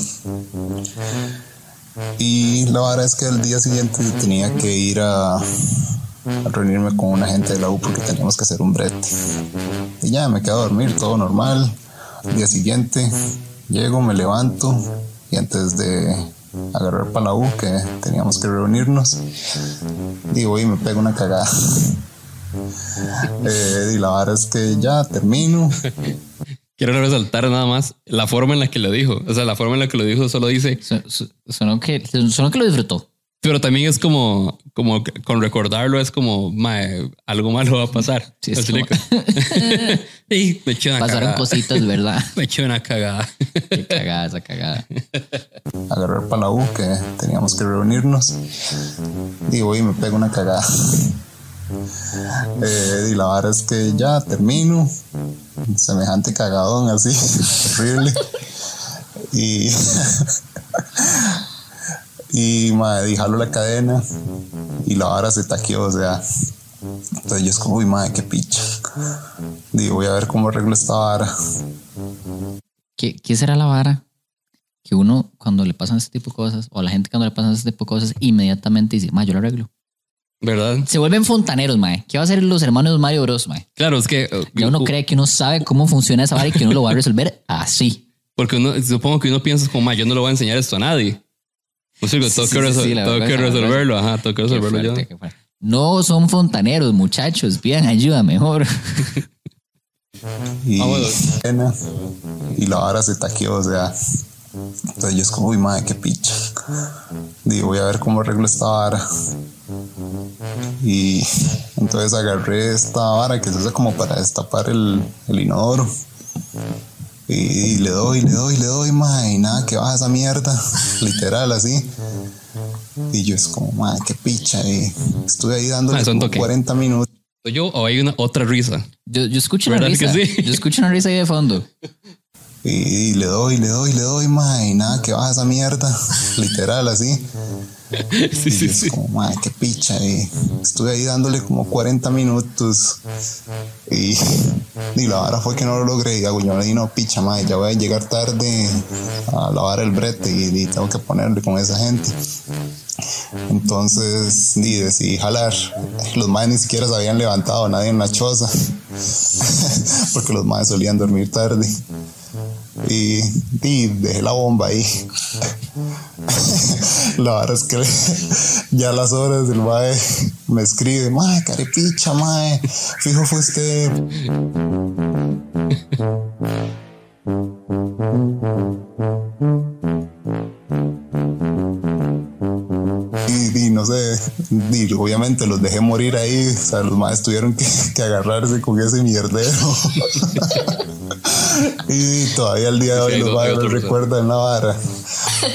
Y la verdad es que el día siguiente tenía que ir a, reunirme con una gente de la U porque teníamos que hacer un brete. Y ya me quedo a dormir, todo normal. Al día siguiente llego, me levanto y antes de agarrar para la U que teníamos que reunirnos, digo, y me pego una cagada. Eh, y la verdad es que ya termino. Quiero resaltar nada más la forma en la que lo dijo. O sea, la forma en la que lo dijo solo dice, Su- su- Sonó que, sonó que lo disfrutó. Pero también es como, como que con recordarlo es como, mae, algo malo va a pasar. Sí, ¿Me es como- explico? y me eché una Pasaron cagada. cositas, ¿verdad? Me eché una cagada. Qué cagada esa cagada. agarrar para la U que teníamos que reunirnos. Digo, y me pego una cagada. Eh, y la verdad es que ya termino. Semejante cagadón así, horrible. Y, y madre, y jalo la cadena y la vara se taqueó, o sea. Entonces yo es como, uy, madre, qué picha. Digo, voy a ver cómo arreglo esta vara. ¿Qué, ¿Qué será la vara? Que uno, cuando le pasan este tipo de cosas, o a la gente cuando le pasan este tipo de cosas, inmediatamente dice, ma, yo lo arreglo. ¿Verdad? Se vuelven fontaneros, mae. ¿Qué va a hacer los hermanos Mario Bros, mae? Claro, es que... uh, Ya uno uh, cree que uno sabe cómo funciona esa vara y que uno lo va a resolver así. Porque uno, supongo que uno piensa como, mae, yo no le voy a enseñar esto a nadie. Pues digo, Sí, tengo sí, que, verdad. resolverlo. Ajá, tengo que resolverlo yo. fuerte, fuerte. No son fontaneros, muchachos. Pidan ayuda mejor. y, Ah, y la vara se taqueó, o sea. Entonces yo es como, uy, madre, qué picha. Digo, voy a ver cómo arreglo esta vara. Y entonces agarré esta vara que se usa como para destapar el, el inodoro. Y, y le doy, le doy, le doy, madre, y nada, que baja esa mierda. Literal, así. Y yo es como, madre, qué picha. Y estuve ahí dándole Ah, son como toque. 40 minutos. ¿Soy yo o hay una otra risa? Yo, yo escucho una ¿Verdad que risa. sí? Yo escucho una risa ahí de fondo. Y, y le doy, le doy, le doy, mae, y nada, que baja esa mierda. Literal, así. sí, Y sí, es sí. como, mae, qué picha. Y estuve ahí dándole como 40 minutos. Y, y la vara fue que no lo logré. Y hago, yo le di no, picha, mae, ya voy a llegar tarde a lavar el brete y, y tengo que ponerle con esa gente. Entonces, di, decidí jalar. Los maes ni siquiera se habían levantado, nadie en la choza. Porque los maes solían dormir tarde. Y, y dejé la bomba ahí. la verdad es que ya a las horas el mae me escribe, mae, carepicha, mae, fijo fue usted. Y di, no sé, di, obviamente los dejé morir ahí, o sea, los más tuvieron que, que agarrarse con ese mierdero. y todavía al día de hoy Sí, los madres recuerdan la vara.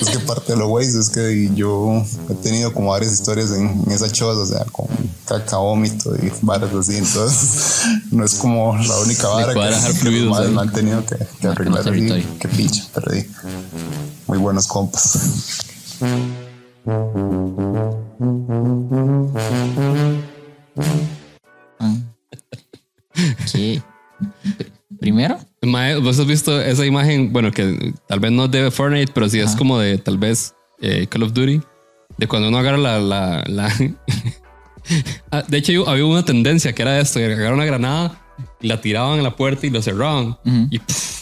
Es que parte de los güeyes es que yo he tenido como varias historias en, en esa choza, o sea, con caca, vómito y varas así, entonces no es como la única vara que, que los madres han tenido que, que arreglar. Territorio. Qué pinche, pero di, muy buenos compas. ¿Qué? Pr- Primero, vos has visto esa imagen, bueno, que tal vez no es de Fortnite, pero sí es Ajá. como de tal vez eh, Call of Duty, de cuando uno agarra la... la, la- Ah, de hecho, yo- había una tendencia que era esto, agarrar una granada, y la tiraban a la puerta y lo cerraban. Ujú. Y pff,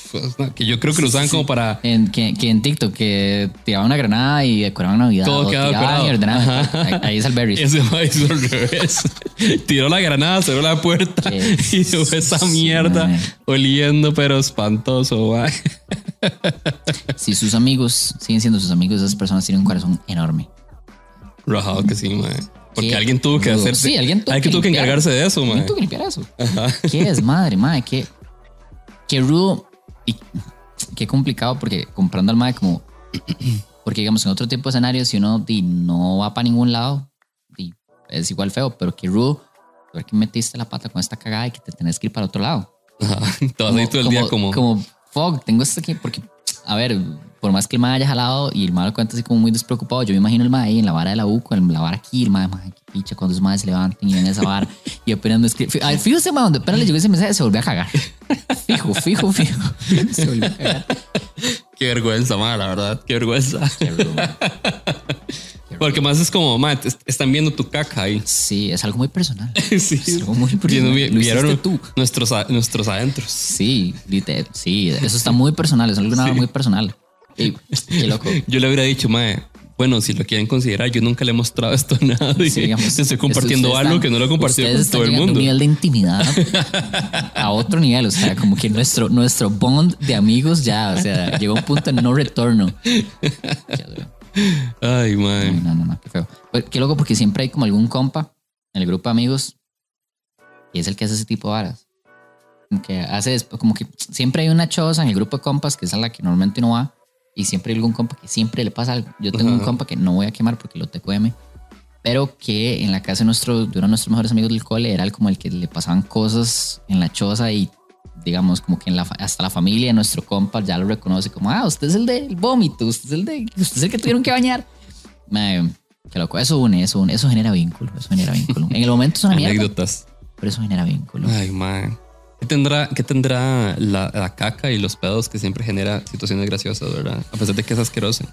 que yo creo que lo usaban como para... en, que, que en TikTok, que tiraban una granada y decoraban Navidad. Todo quedaba decorado. Ajá. Ahí, es el Berry. Ese hizo al revés. Tiró la granada, cerró la puerta y dejó esa mierda oliendo, pero espantoso, mae. Si sus amigos siguen siendo sus amigos, esas personas tienen un corazón enorme. Rajado que sí, mae. Porque Qué alguien tuvo que hacer. Sí, alguien tuvo alguien que tuvo que encargarse de eso, mae. ¿Quién tuvo que limpiar eso? Qué desmadre, madre. Qué, qué rudo y qué complicado porque comprando al madre como. Porque digamos, en otro tipo de escenarios, si uno di, no va para ningún lado, di, es igual feo, pero qué rudo ver que metiste la pata con esta cagada y que te tenés que ir para otro lado. Ajá. Todo el día como. Como, fuck, tengo esto aquí porque, a ver, por más que el mae haya jalado y el mae lo cuenta así como muy despreocupado, yo me imagino el mae ahí en la vara de la U, con la vara aquí, el mae, mae, qué picha, cuando los maes se levanten y ven esa vara y apenas me escribe. Al fijo ese mae, donde apenas le llegó ese mensaje, se volvió a cagar. Fijo, fijo, fijo. Se volvió a cagar. Qué vergüenza, mae, la verdad. Qué vergüenza. Qué Porque más es como, te- están viendo tu caca ahí. Sí, es algo muy personal. Sí. Es algo muy personal. Vieron hiciste tú. nuestros, nuestros adentros. Sí, literal, sí, eso está muy personal, es algo nada muy personal. Y, qué loco. Yo le hubiera dicho, mae, bueno, si lo quieren considerar, yo nunca le he mostrado esto a nadie. Sí, digamos, estoy compartiendo algo están- que no lo he compartido con todo el mundo. a Un nivel de intimidad a otro nivel, o sea, como que nuestro, nuestro bond de amigos ya, o sea, llegó a un punto de no retorno. Ay, mae. No, no, no, qué feo. Pero Qué loco porque siempre hay como algún compa en el grupo de amigos que es el que hace ese tipo de varas. Como que hace, como que siempre hay una choza en el grupo de compas que es a la que normalmente uno va y siempre hay algún compa que siempre le pasa algo. Yo tengo un Ajá. compa que no voy a quemar porque lo TQM, pero que en la casa de, nuestro, de uno de nuestros mejores amigos del cole era el como el que le pasaban cosas en la choza y digamos como que en la, hasta la familia de nuestro compa ya lo reconoce como, ah, usted es el del vómito, usted es el, de, usted es el que tuvieron que bañar. Qué loco, eso une, eso une, eso genera vínculo, eso genera vínculo. En el momento es una mierda, Anécdotas. pero eso genera vínculo. Ay, man. ¿Qué tendrá, qué tendrá la, la caca y los pedos que siempre genera situaciones graciosas, verdad? A pesar de que es asqueroso.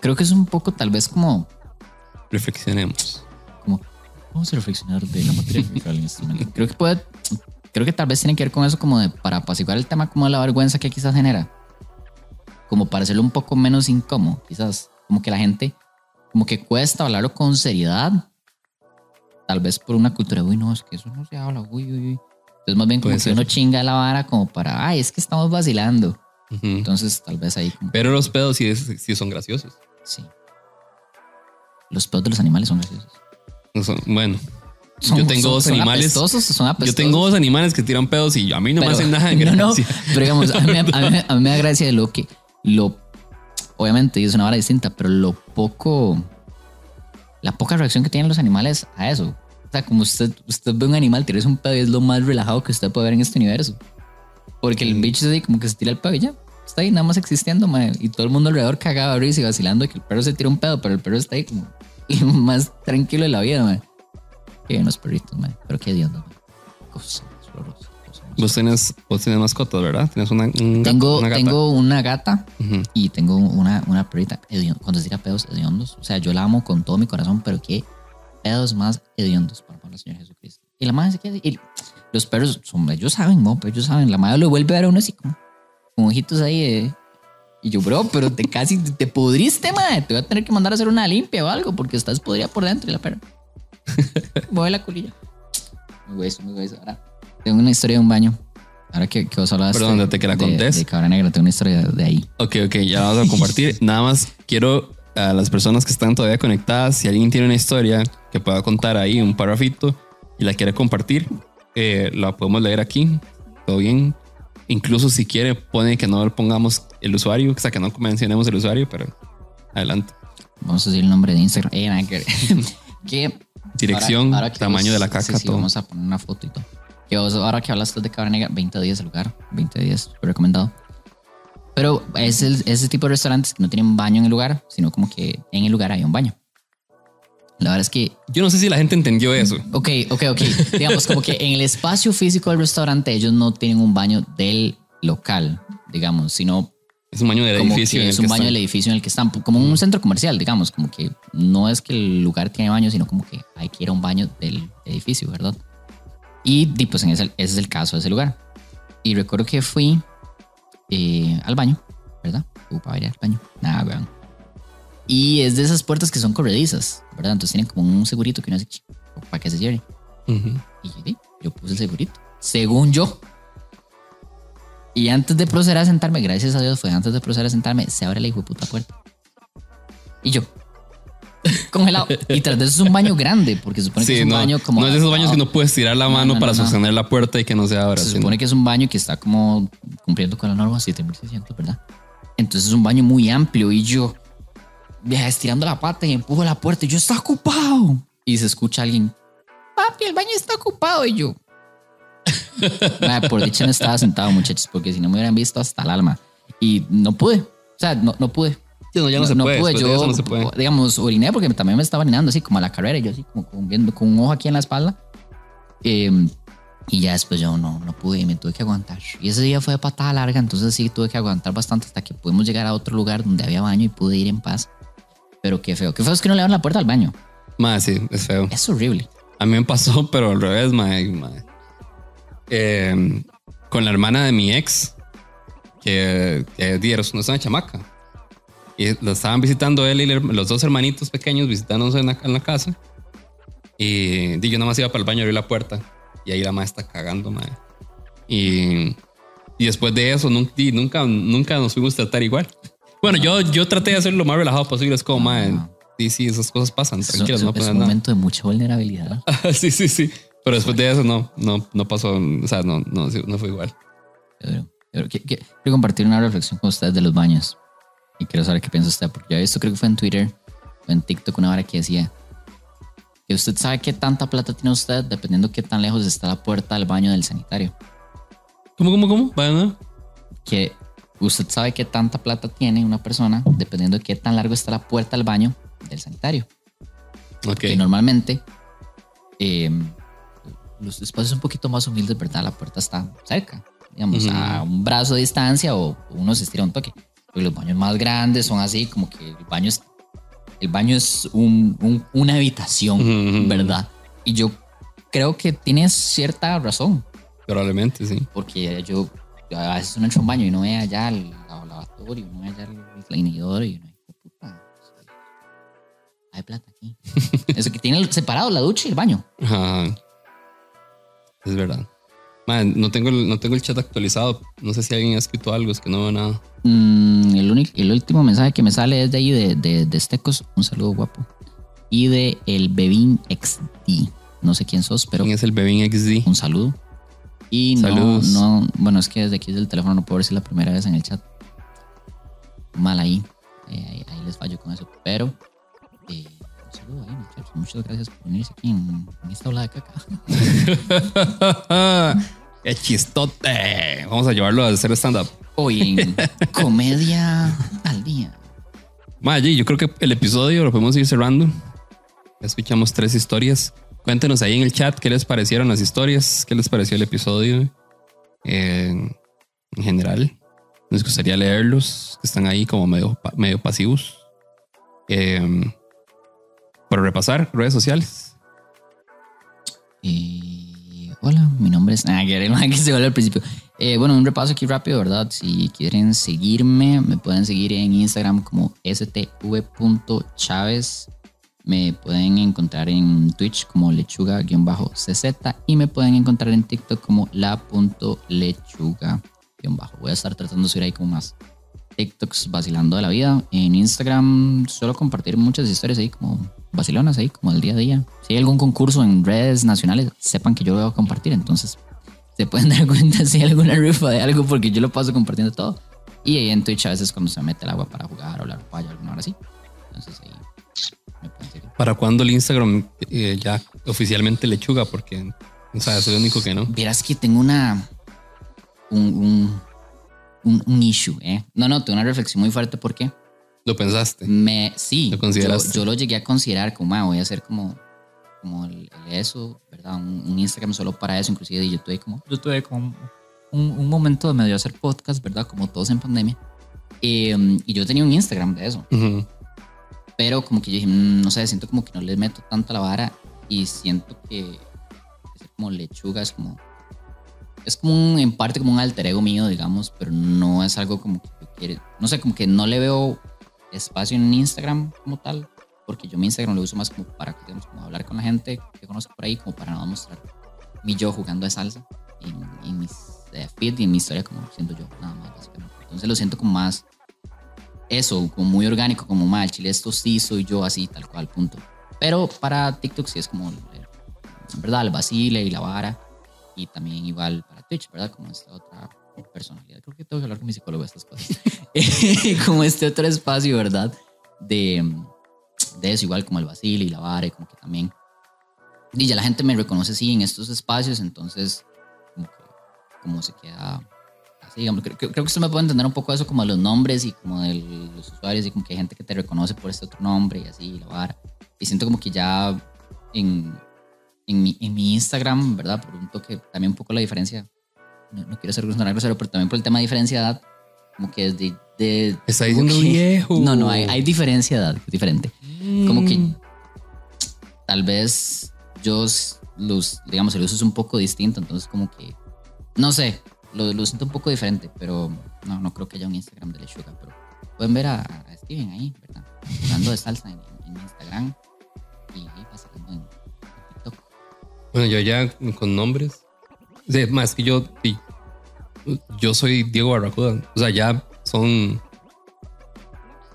Creo que es un poco tal vez como, Reflexionemos. como vamos a reflexionar de la materia. Creo que puede, creo que tal vez tiene que ver con eso como de para apaciguar el tema como de la vergüenza que quizás genera. Como para hacerlo un poco menos incómodo, quizás. Como que la gente, como que cuesta hablarlo con seriedad. Tal vez por una cultura, uy, no, es que eso no se habla, uy, uy, uy. Entonces más bien como Puede que ser. uno chinga la vara como para, ay, es que estamos vacilando. Ujú. Entonces tal vez ahí como, Pero los pedos sí, es- sí son graciosos. sí. Los pedos de los animales son graciosos. No son- bueno, Son- yo tengo son- dos son animales. apestosos, son Yo apestosos. tengo dos animales que tiran pedos y a mí no me Pero- hacen nada de no, no, gracia. pero digamos, a mí, a mí- a mí me da gracia de lo que, lo, obviamente es una vara distinta, pero lo poco, la poca reacción que tienen los animales a eso. Sea, como usted, usted ve un animal tirarse un pedo y es lo más relajado que usted puede ver en este universo. Porque el bicho es ahí como que se tira el pedo y ya. Está ahí nada más existiendo, mae, Y todo el mundo alrededor cagado de risa y vacilando que el perro se tira un pedo, pero el perro está ahí como más tranquilo de la vida, mae. Qué bien los perritos, mae. Pero qué dios, mae. Cosas Vos tenés, vos tenés mascotas, ¿verdad? Tienes una, un gato, tengo, una gata. tengo una gata Ujú. y tengo una, una perrita cuando se tira pedos hediondos. O sea, yo la amo con todo mi corazón, pero qué pedos más hediondos para el Señor Jesucristo. Y la madre se queda. Y los perros, son, ellos saben, no, pero ellos saben. La madre lo vuelve a ver a uno así como con ojitos ahí. eh. Y yo, bro, pero te casi te pudriste, madre. Te voy a tener que mandar a hacer una limpia o algo porque estás podrida por dentro y la perra. Mueve la culilla. Muy hueso, muy hueso. Ahora, tengo una historia de un baño. Ahora que, que vos hablaste. Perdón, de que la de- contés. De Cabra Negra, tengo una historia de, de ahí. Ok, ok, ya vamos a compartir. Nada más quiero a las personas que están todavía conectadas, si alguien tiene una historia que pueda contar ahí, un parrafito, y la quiere compartir, eh, la podemos leer aquí. Todo bien. Incluso si quiere, pone que no le pongamos el usuario, o sea, que no mencionemos el usuario, pero adelante. Vamos a decir el nombre de Instagram. Eh, nada que que Dirección, ahora- ahora que tamaño vos- de la caca, sí, sí, todo. Vamos a poner una foto y todo. Que vos, ahora que hablaste de Cabra Negra, 20 días el lugar. 20 días, recomendado. Pero es el- ese tipo de restaurantes no tienen baño en el lugar, sino como que en el lugar hay un baño. La verdad es que Yo no sé si la gente entendió eso. Ok, ok, ok. digamos, como que en el espacio físico del restaurante ellos no tienen un baño del local, digamos, sino Es un baño del edificio. en es el un que baño están. del edificio en el que están, como un centro comercial, digamos, como que no es que el lugar tiene baño, sino como que hay que ir a un baño del edificio, ¿verdad? Y, di, pues en ese, ese es el caso de ese lugar. Y recuerdo que fui eh, al baño, ¿verdad? Uh, para ir al baño. Nada, weón. Y es de esas puertas que son corredizas, ¿verdad? Entonces tienen como un segurito que uno hace para que se cierre. Y sí, yo puse el segurito. Según yo. Y antes de proceder a sentarme, gracias a Dios, fue antes de proceder a sentarme, se abre la hijo de puta puerta. Y yo. Congelado. Y tras de eso es un baño grande, porque se supone que Sí, es un no, baño como. no es de esos baños que no puedes tirar la No, mano no, para no, no. sostener la puerta y que no se abra. Se sino- supone que es un baño que está como cumpliendo con la norma 7600, ¿verdad? Entonces es un baño muy amplio y yo vieja, estirando la pata y empujo la puerta y yo está ocupado. Y se escucha alguien, papi, el baño está ocupado y yo. Madre, por dicha no estaba sentado, muchachos, porque si no me hubieran visto hasta el alma. Y no pude. O sea, no, no pude. No, ya no, se puede. después de Yo, no se puede. digamos, oriné porque también me estaba orinando así como a la carrera. y Yo así como viendo, con un ojo aquí en la espalda. Eh, y ya después yo no, no pude y me tuve que aguantar. Y ese día fue de patada larga, entonces sí tuve que aguantar bastante hasta que pudimos llegar a otro lugar donde había baño y pude ir en paz. Pero qué feo. Qué feo es que no le abran la puerta al baño. Más sí, es feo. Es horrible. A mí me pasó, pero al revés, mae, mae. Eh, con la hermana de mi ex, que, que dieron una zona chamaca. Y la estaban visitando él y los dos hermanitos pequeños visitándose en la, en la casa. Y yo nada más iba para el baño a abrir la puerta. Y ahí la madre está cagando, madre. Y, y después de eso, nunca, nunca, nunca nos fuimos a tratar igual. Bueno, yo, yo traté de hacer lo más relajado posible. Es como, madre, sí, sí, esas cosas pasan. Es, Tranquilos, es- no es pasa un nada. momento de mucha vulnerabilidad. sí, sí, sí. Pero después de eso no, no, no pasó, o sea, no, no, no fue igual. Pero- pero que- quiero compartir una reflexión con ustedes de los baños. Y quiero saber qué piensa usted, porque ya esto creo que fue en Twitter o en TikTok una hora que decía que usted sabe qué tanta plata tiene usted dependiendo qué tan lejos está la puerta del baño del sanitario. ¿Cómo, cómo, cómo? Vaya, ¿no? Que usted sabe qué tanta plata tiene una persona dependiendo de qué tan largo está la puerta del baño del sanitario. Ok. Que normalmente eh, los espacios un poquito más humildes, ¿verdad? La puerta está cerca, digamos, Ujú. a un brazo de distancia o uno se estira un toque. Porque los baños más grandes son así, como que el baño es, el baño es un- un- una habitación. ¿verdad? Y yo creo que tienes cierta razón, Probablemente, sí. porque yo yo a veces uno entra un baño y no ve allá el lav- lavatorio, no ve allá el, inodoro y uno dice, puta, hay plata aquí. Eso que tiene separado la ducha y el baño. Ajá. Es verdad. Man, no tengo, el, no tengo el chat actualizado. No sé si alguien ha escrito algo, es que no veo nada. Mm, el, único, el último mensaje que me sale es de ahí de, de, de Estecos. Un saludo guapo. Y de el Bebin XD. No sé quién sos, pero ¿Quién es el Bebin XD? un saludo. Y no, Saludos. no, bueno, es que desde aquí desde el teléfono no puedo ver si es la primera vez en el chat. Mal ahí. Eh, ahí, ahí les fallo con eso. Pero eh, ahí, muchachos. Muchas gracias por venirse aquí en, en esta ola de caca. ¡Qué chistote! Vamos a llevarlo a hacer stand-up. Hoy en Comedia al Día. Maye, yo creo que el episodio lo podemos ir cerrando. Ya Escuchamos tres historias. Cuéntenos ahí en el chat qué les parecieron las historias, qué les pareció el episodio eh, en general. Nos gustaría leerlos, que están ahí como medio, medio pasivos. Eh, para repasar redes sociales. Eh, hola, mi nombre es. Ah, que se al principio. Eh, bueno, un repaso aquí rápido, ¿verdad? Si quieren seguirme, me pueden seguir en Instagram como stv.chaves. Me pueden encontrar en Twitch como lechuga-cz y me pueden encontrar en TikTok como la.lechuga. Voy a estar tratando de subir ahí como más TikToks vacilando de la vida. En Instagram suelo compartir muchas historias ahí como vacilonas ahí, como del día a día. Si hay algún concurso en redes nacionales, sepan que yo lo voy a compartir. Entonces se pueden dar cuenta si hay alguna rifa de algo porque yo lo paso compartiendo todo. Y ahí en Twitch a veces cuando se mete el agua para jugar o hablar paya alguna hora así. Entonces ahí me pueden seguir. ¿Para cuándo el Instagram eh, ya oficialmente lechuga? Porque, o sea, soy el único que no. Vieras que tengo una. Un, un, un, un issue, ¿eh? No, no, tengo una reflexión muy fuerte porque ¿Lo pensaste? me. Sí, ¿Lo consideraste? Yo, yo lo llegué a considerar como, ah, voy a hacer como. Como el, el eso, ¿verdad? Un, un Instagram solo para eso, inclusive. Y yo tuve como. Yo tuve como un, un momento de medio hacer podcast, ¿verdad? Como todos en pandemia. Y, um, y yo tenía un Instagram de eso. Ujú. Pero como que yo dije, "Mm, no sé, siento como que no le meto tanto la vara y siento que, como lechuga es como... Es como un, en parte como un alter ego mío, digamos, pero no es algo como que yo quiero... No sé, como que no le veo espacio en Instagram como tal, porque yo mi Instagram lo uso más como para, digamos, como hablar con la gente que conozco por ahí, como para no mostrar mi yo jugando de salsa en, en mis eh, feed y en mi historia como siendo yo, nada más, básicamente. Entonces lo siento como más eso, como muy orgánico, como mal, chile, esto sí soy yo así, tal cual, punto. Pero para TikTok sí es como, eh, ¿verdad? El vacile y la vara. Y también igual para Twitch, ¿verdad? Como esta otra personalidad. Creo que tengo que hablar con mi psicólogo de estas cosas. como este otro espacio, ¿verdad? De, de eso, igual como el vacile y la vara, y como que también. Y ya la gente me reconoce así en estos espacios, entonces, como que, como se queda así, digamos, creo, creo que usted me puede entender un poco eso como los nombres y como de los usuarios y como que hay gente que te reconoce por este otro nombre y así, la vara. Y siento como que ya en, en, mi, en mi Instagram, ¿verdad? Por un toque, también un poco la diferencia, no, no quiero ser grosero, pero también por el tema de diferencia de edad, como que desde... De, Está diciendo que- viejo. No, no, hay, hay diferencia de edad, diferente. Como que Mm. tal vez yo los, digamos, el uso es un poco distinto, entonces como que, no sé, lo, lo siento un poco diferente, pero no, no creo que haya un Instagram de Lechuga, pero pueden ver a, a Steven ahí, ¿verdad? Jugando de salsa en, en Instagram y ahí pasando en. Bueno, yo ya con nombres. Más que yo, yo soy Diego Barracuda. O sea, ya son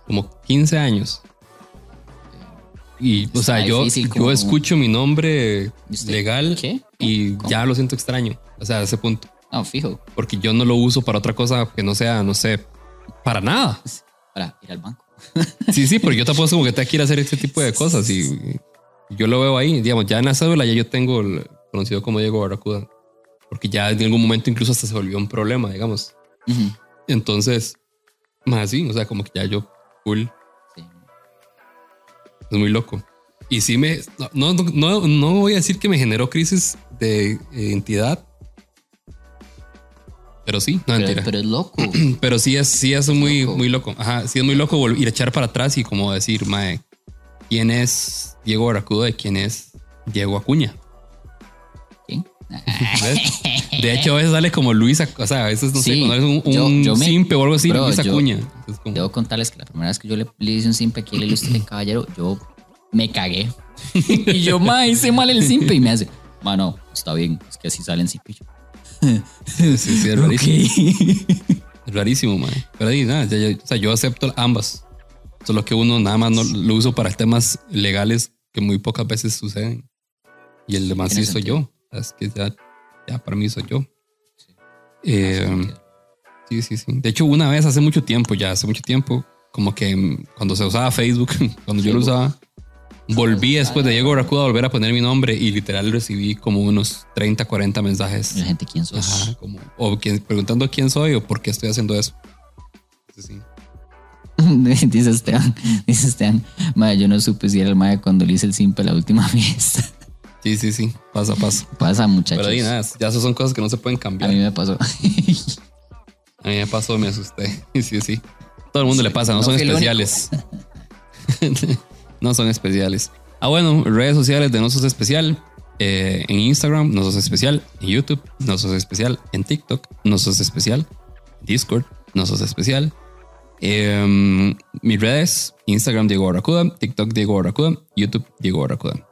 como 15 años. Y, o sea, yo, difícil yo escucho mi nombre legal ¿Qué? y ¿Cómo? ya lo siento extraño. O sea, a ese punto. No, fijo, Porque yo no lo uso para otra cosa que no sea, no sé, para nada. para ir al banco. Sí, sí, porque yo tampoco es como que te quiero hacer este tipo de cosas y yo lo veo ahí, digamos, ya en la cédula ya yo tengo el conocido como Diego Barracuda, porque ya en algún momento incluso hasta se volvió un problema, digamos. Entonces, más así, o sea, como que ya yo, cool, sí. es muy loco. Y sí me, no, no, no, no voy a decir que me generó crisis de identidad, pero sí, no Pero, mentira. pero es loco. Pero sí es, sí es muy, loco. muy loco. Ajá, sí es muy loco ir a echar para atrás y como decir, mae, ¿quién es Diego Barracuda y quién es Diego Acuña? ¿Quién? ¿Ves? De hecho, a veces sale como Luis, Ac- o sea, a veces no sé, cuando es un, yo- un yo simpe o algo así, Bro, Luis yo- Acuña. Como- Debo contarles que la primera vez que yo le, le hice un simpe aquí, le ilustré caballero, yo me cagué. y yo, ma, hice mal el simpe. Y me hace, mano, está bien, es que así salen yo, sí, sí, es rarísimo. Es rarísimo, mae. Pero ahí, nada, ya- ya- o sea, yo acepto ambas. Solo que uno nada más no lo uso para temas legales que muy pocas veces suceden. Y el demás sí soy yo. Es que ya, ya para mí soy yo. Eh, Sí, sí, sí. De hecho, una vez hace mucho tiempo, ya hace mucho tiempo, como que cuando se usaba Facebook, cuando yo lo Facebook. usaba, volví después de Diego Barracuda a volver a poner mi nombre y literal recibí como unos 30, 40 mensajes. La gente, ¿quién sos? Ajá, como, o quién- preguntando quién soy o por qué estoy haciendo eso. Sí, sí. dice Esteban, dice Esteban, ma, yo no supe si era el ma cuando le hice el simpe la última fiesta. Sí, sí, sí. Pasa, pasa. Pasa, muchachos. Pero ahí nada, ya esas son cosas que no se pueden A cambiar. mí me pasó. A mí me pasó, me asusté. Sí, sí. Todo el mundo le pasa, no, no son especiales. no son especiales. Ah, bueno, redes sociales de No Sos Especial. Eh, en Instagram, No Sos Especial. En YouTube, No Sos Especial. En TikTok, No Sos Especial. Discord, No Sos Especial. Eh, mis redes, Instagram Diego Barracuda, TikTok Diego Barracuda, YouTube Diego Barracuda.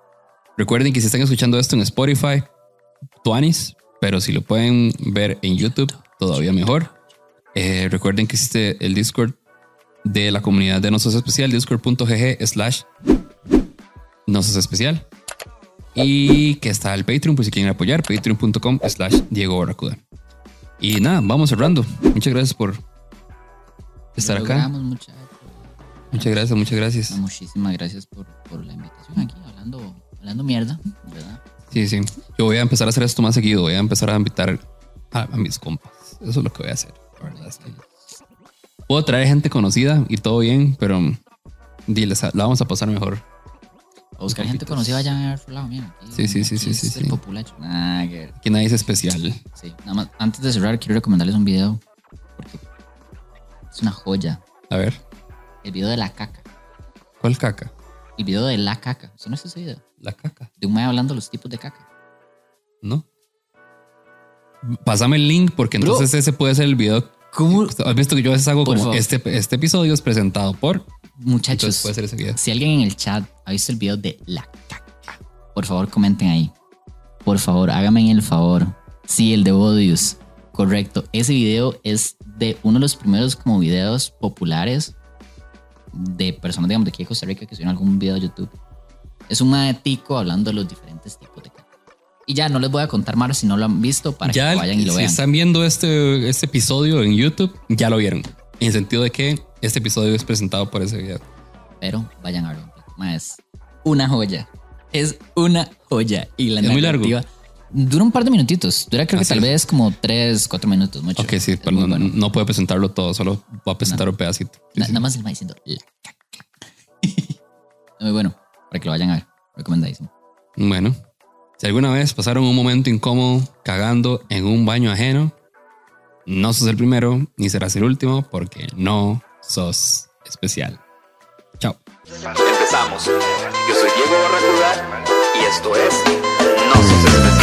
Recuerden que si están escuchando esto en Spotify, Tuanis, pero si lo pueden ver en YouTube, todavía mejor. Eh, recuerden que existe el Discord de la comunidad de Nosos Especial, discord.gg slash Nosos Especial. Y que está el Patreon, por si quieren apoyar, patreon.com slash Diego Barracuda. Y nada, vamos cerrando. Muchas gracias por estar Lo acá. muchachos. Muchas gracias, muchas gracias. Muchísimas gracias por, por la invitación aquí, hablando, hablando mierda, ¿verdad? Sí, sí. Yo voy a empezar a hacer esto más seguido. Voy a empezar a invitar a, a mis compas. Eso es lo que voy a hacer. La verdad es que puedo traer gente conocida y todo bien, pero diles, la vamos a pasar mejor. A buscar gente conocida allá a otro lado, mira. aquí, Sí, sí, sí, sí, es sí, el sí. Ah, que- nadie es especial. sí. Nada más, antes de cerrar, quiero recomendarles un video, es una joya. A ver, El video de la caca. ¿cuál caca? El video de la caca. ¿Eso no es ese video? La caca. De un mae hablando de los tipos de caca. ¿No? Pásame el link porque Bro. entonces ese puede ser el video. ¿Cómo? Has visto que yo a veces hago Por como favor. este, este episodio es presentado por. Muchachos, puede ser ese video. si alguien en el chat ha visto el video de la caca, por favor comenten ahí. Por favor, háganme el favor. Sí, el de Bodius. Correcto. Ese video es de uno de los primeros como videos populares de personas, digamos, de aquí de Costa Rica que subieron algún video a YouTube. Es un tico hablando de los diferentes tipos de caca. Y ya no les voy a contar más si no lo han visto para ya que vayan y lo si vean. están viendo este, este episodio en YouTube, ya lo vieron. En el sentido de que este episodio es presentado por ese video. pero vayan a verlo. Es una joya. Es una joya. Y la Es muy largo. Dura un par de minutitos. Dura creo Ah, que tal sí. vez como tres, cuatro minutos. Mucho. Ok, sí, pero no, bueno. no puedo presentarlo todo, solo voy a presentar un pedacito. Sí, Na- sí. Nada más el va diciendo la caca. Muy bueno. Para que lo vayan a ver. Recomendadísimo. Bueno, si alguna vez pasaron un momento incómodo cagando en un baño ajeno, no sos el primero ni serás el último porque no sos especial. Chao. Empezamos. Yo soy Diego Barracuda y esto es No Sos Especial.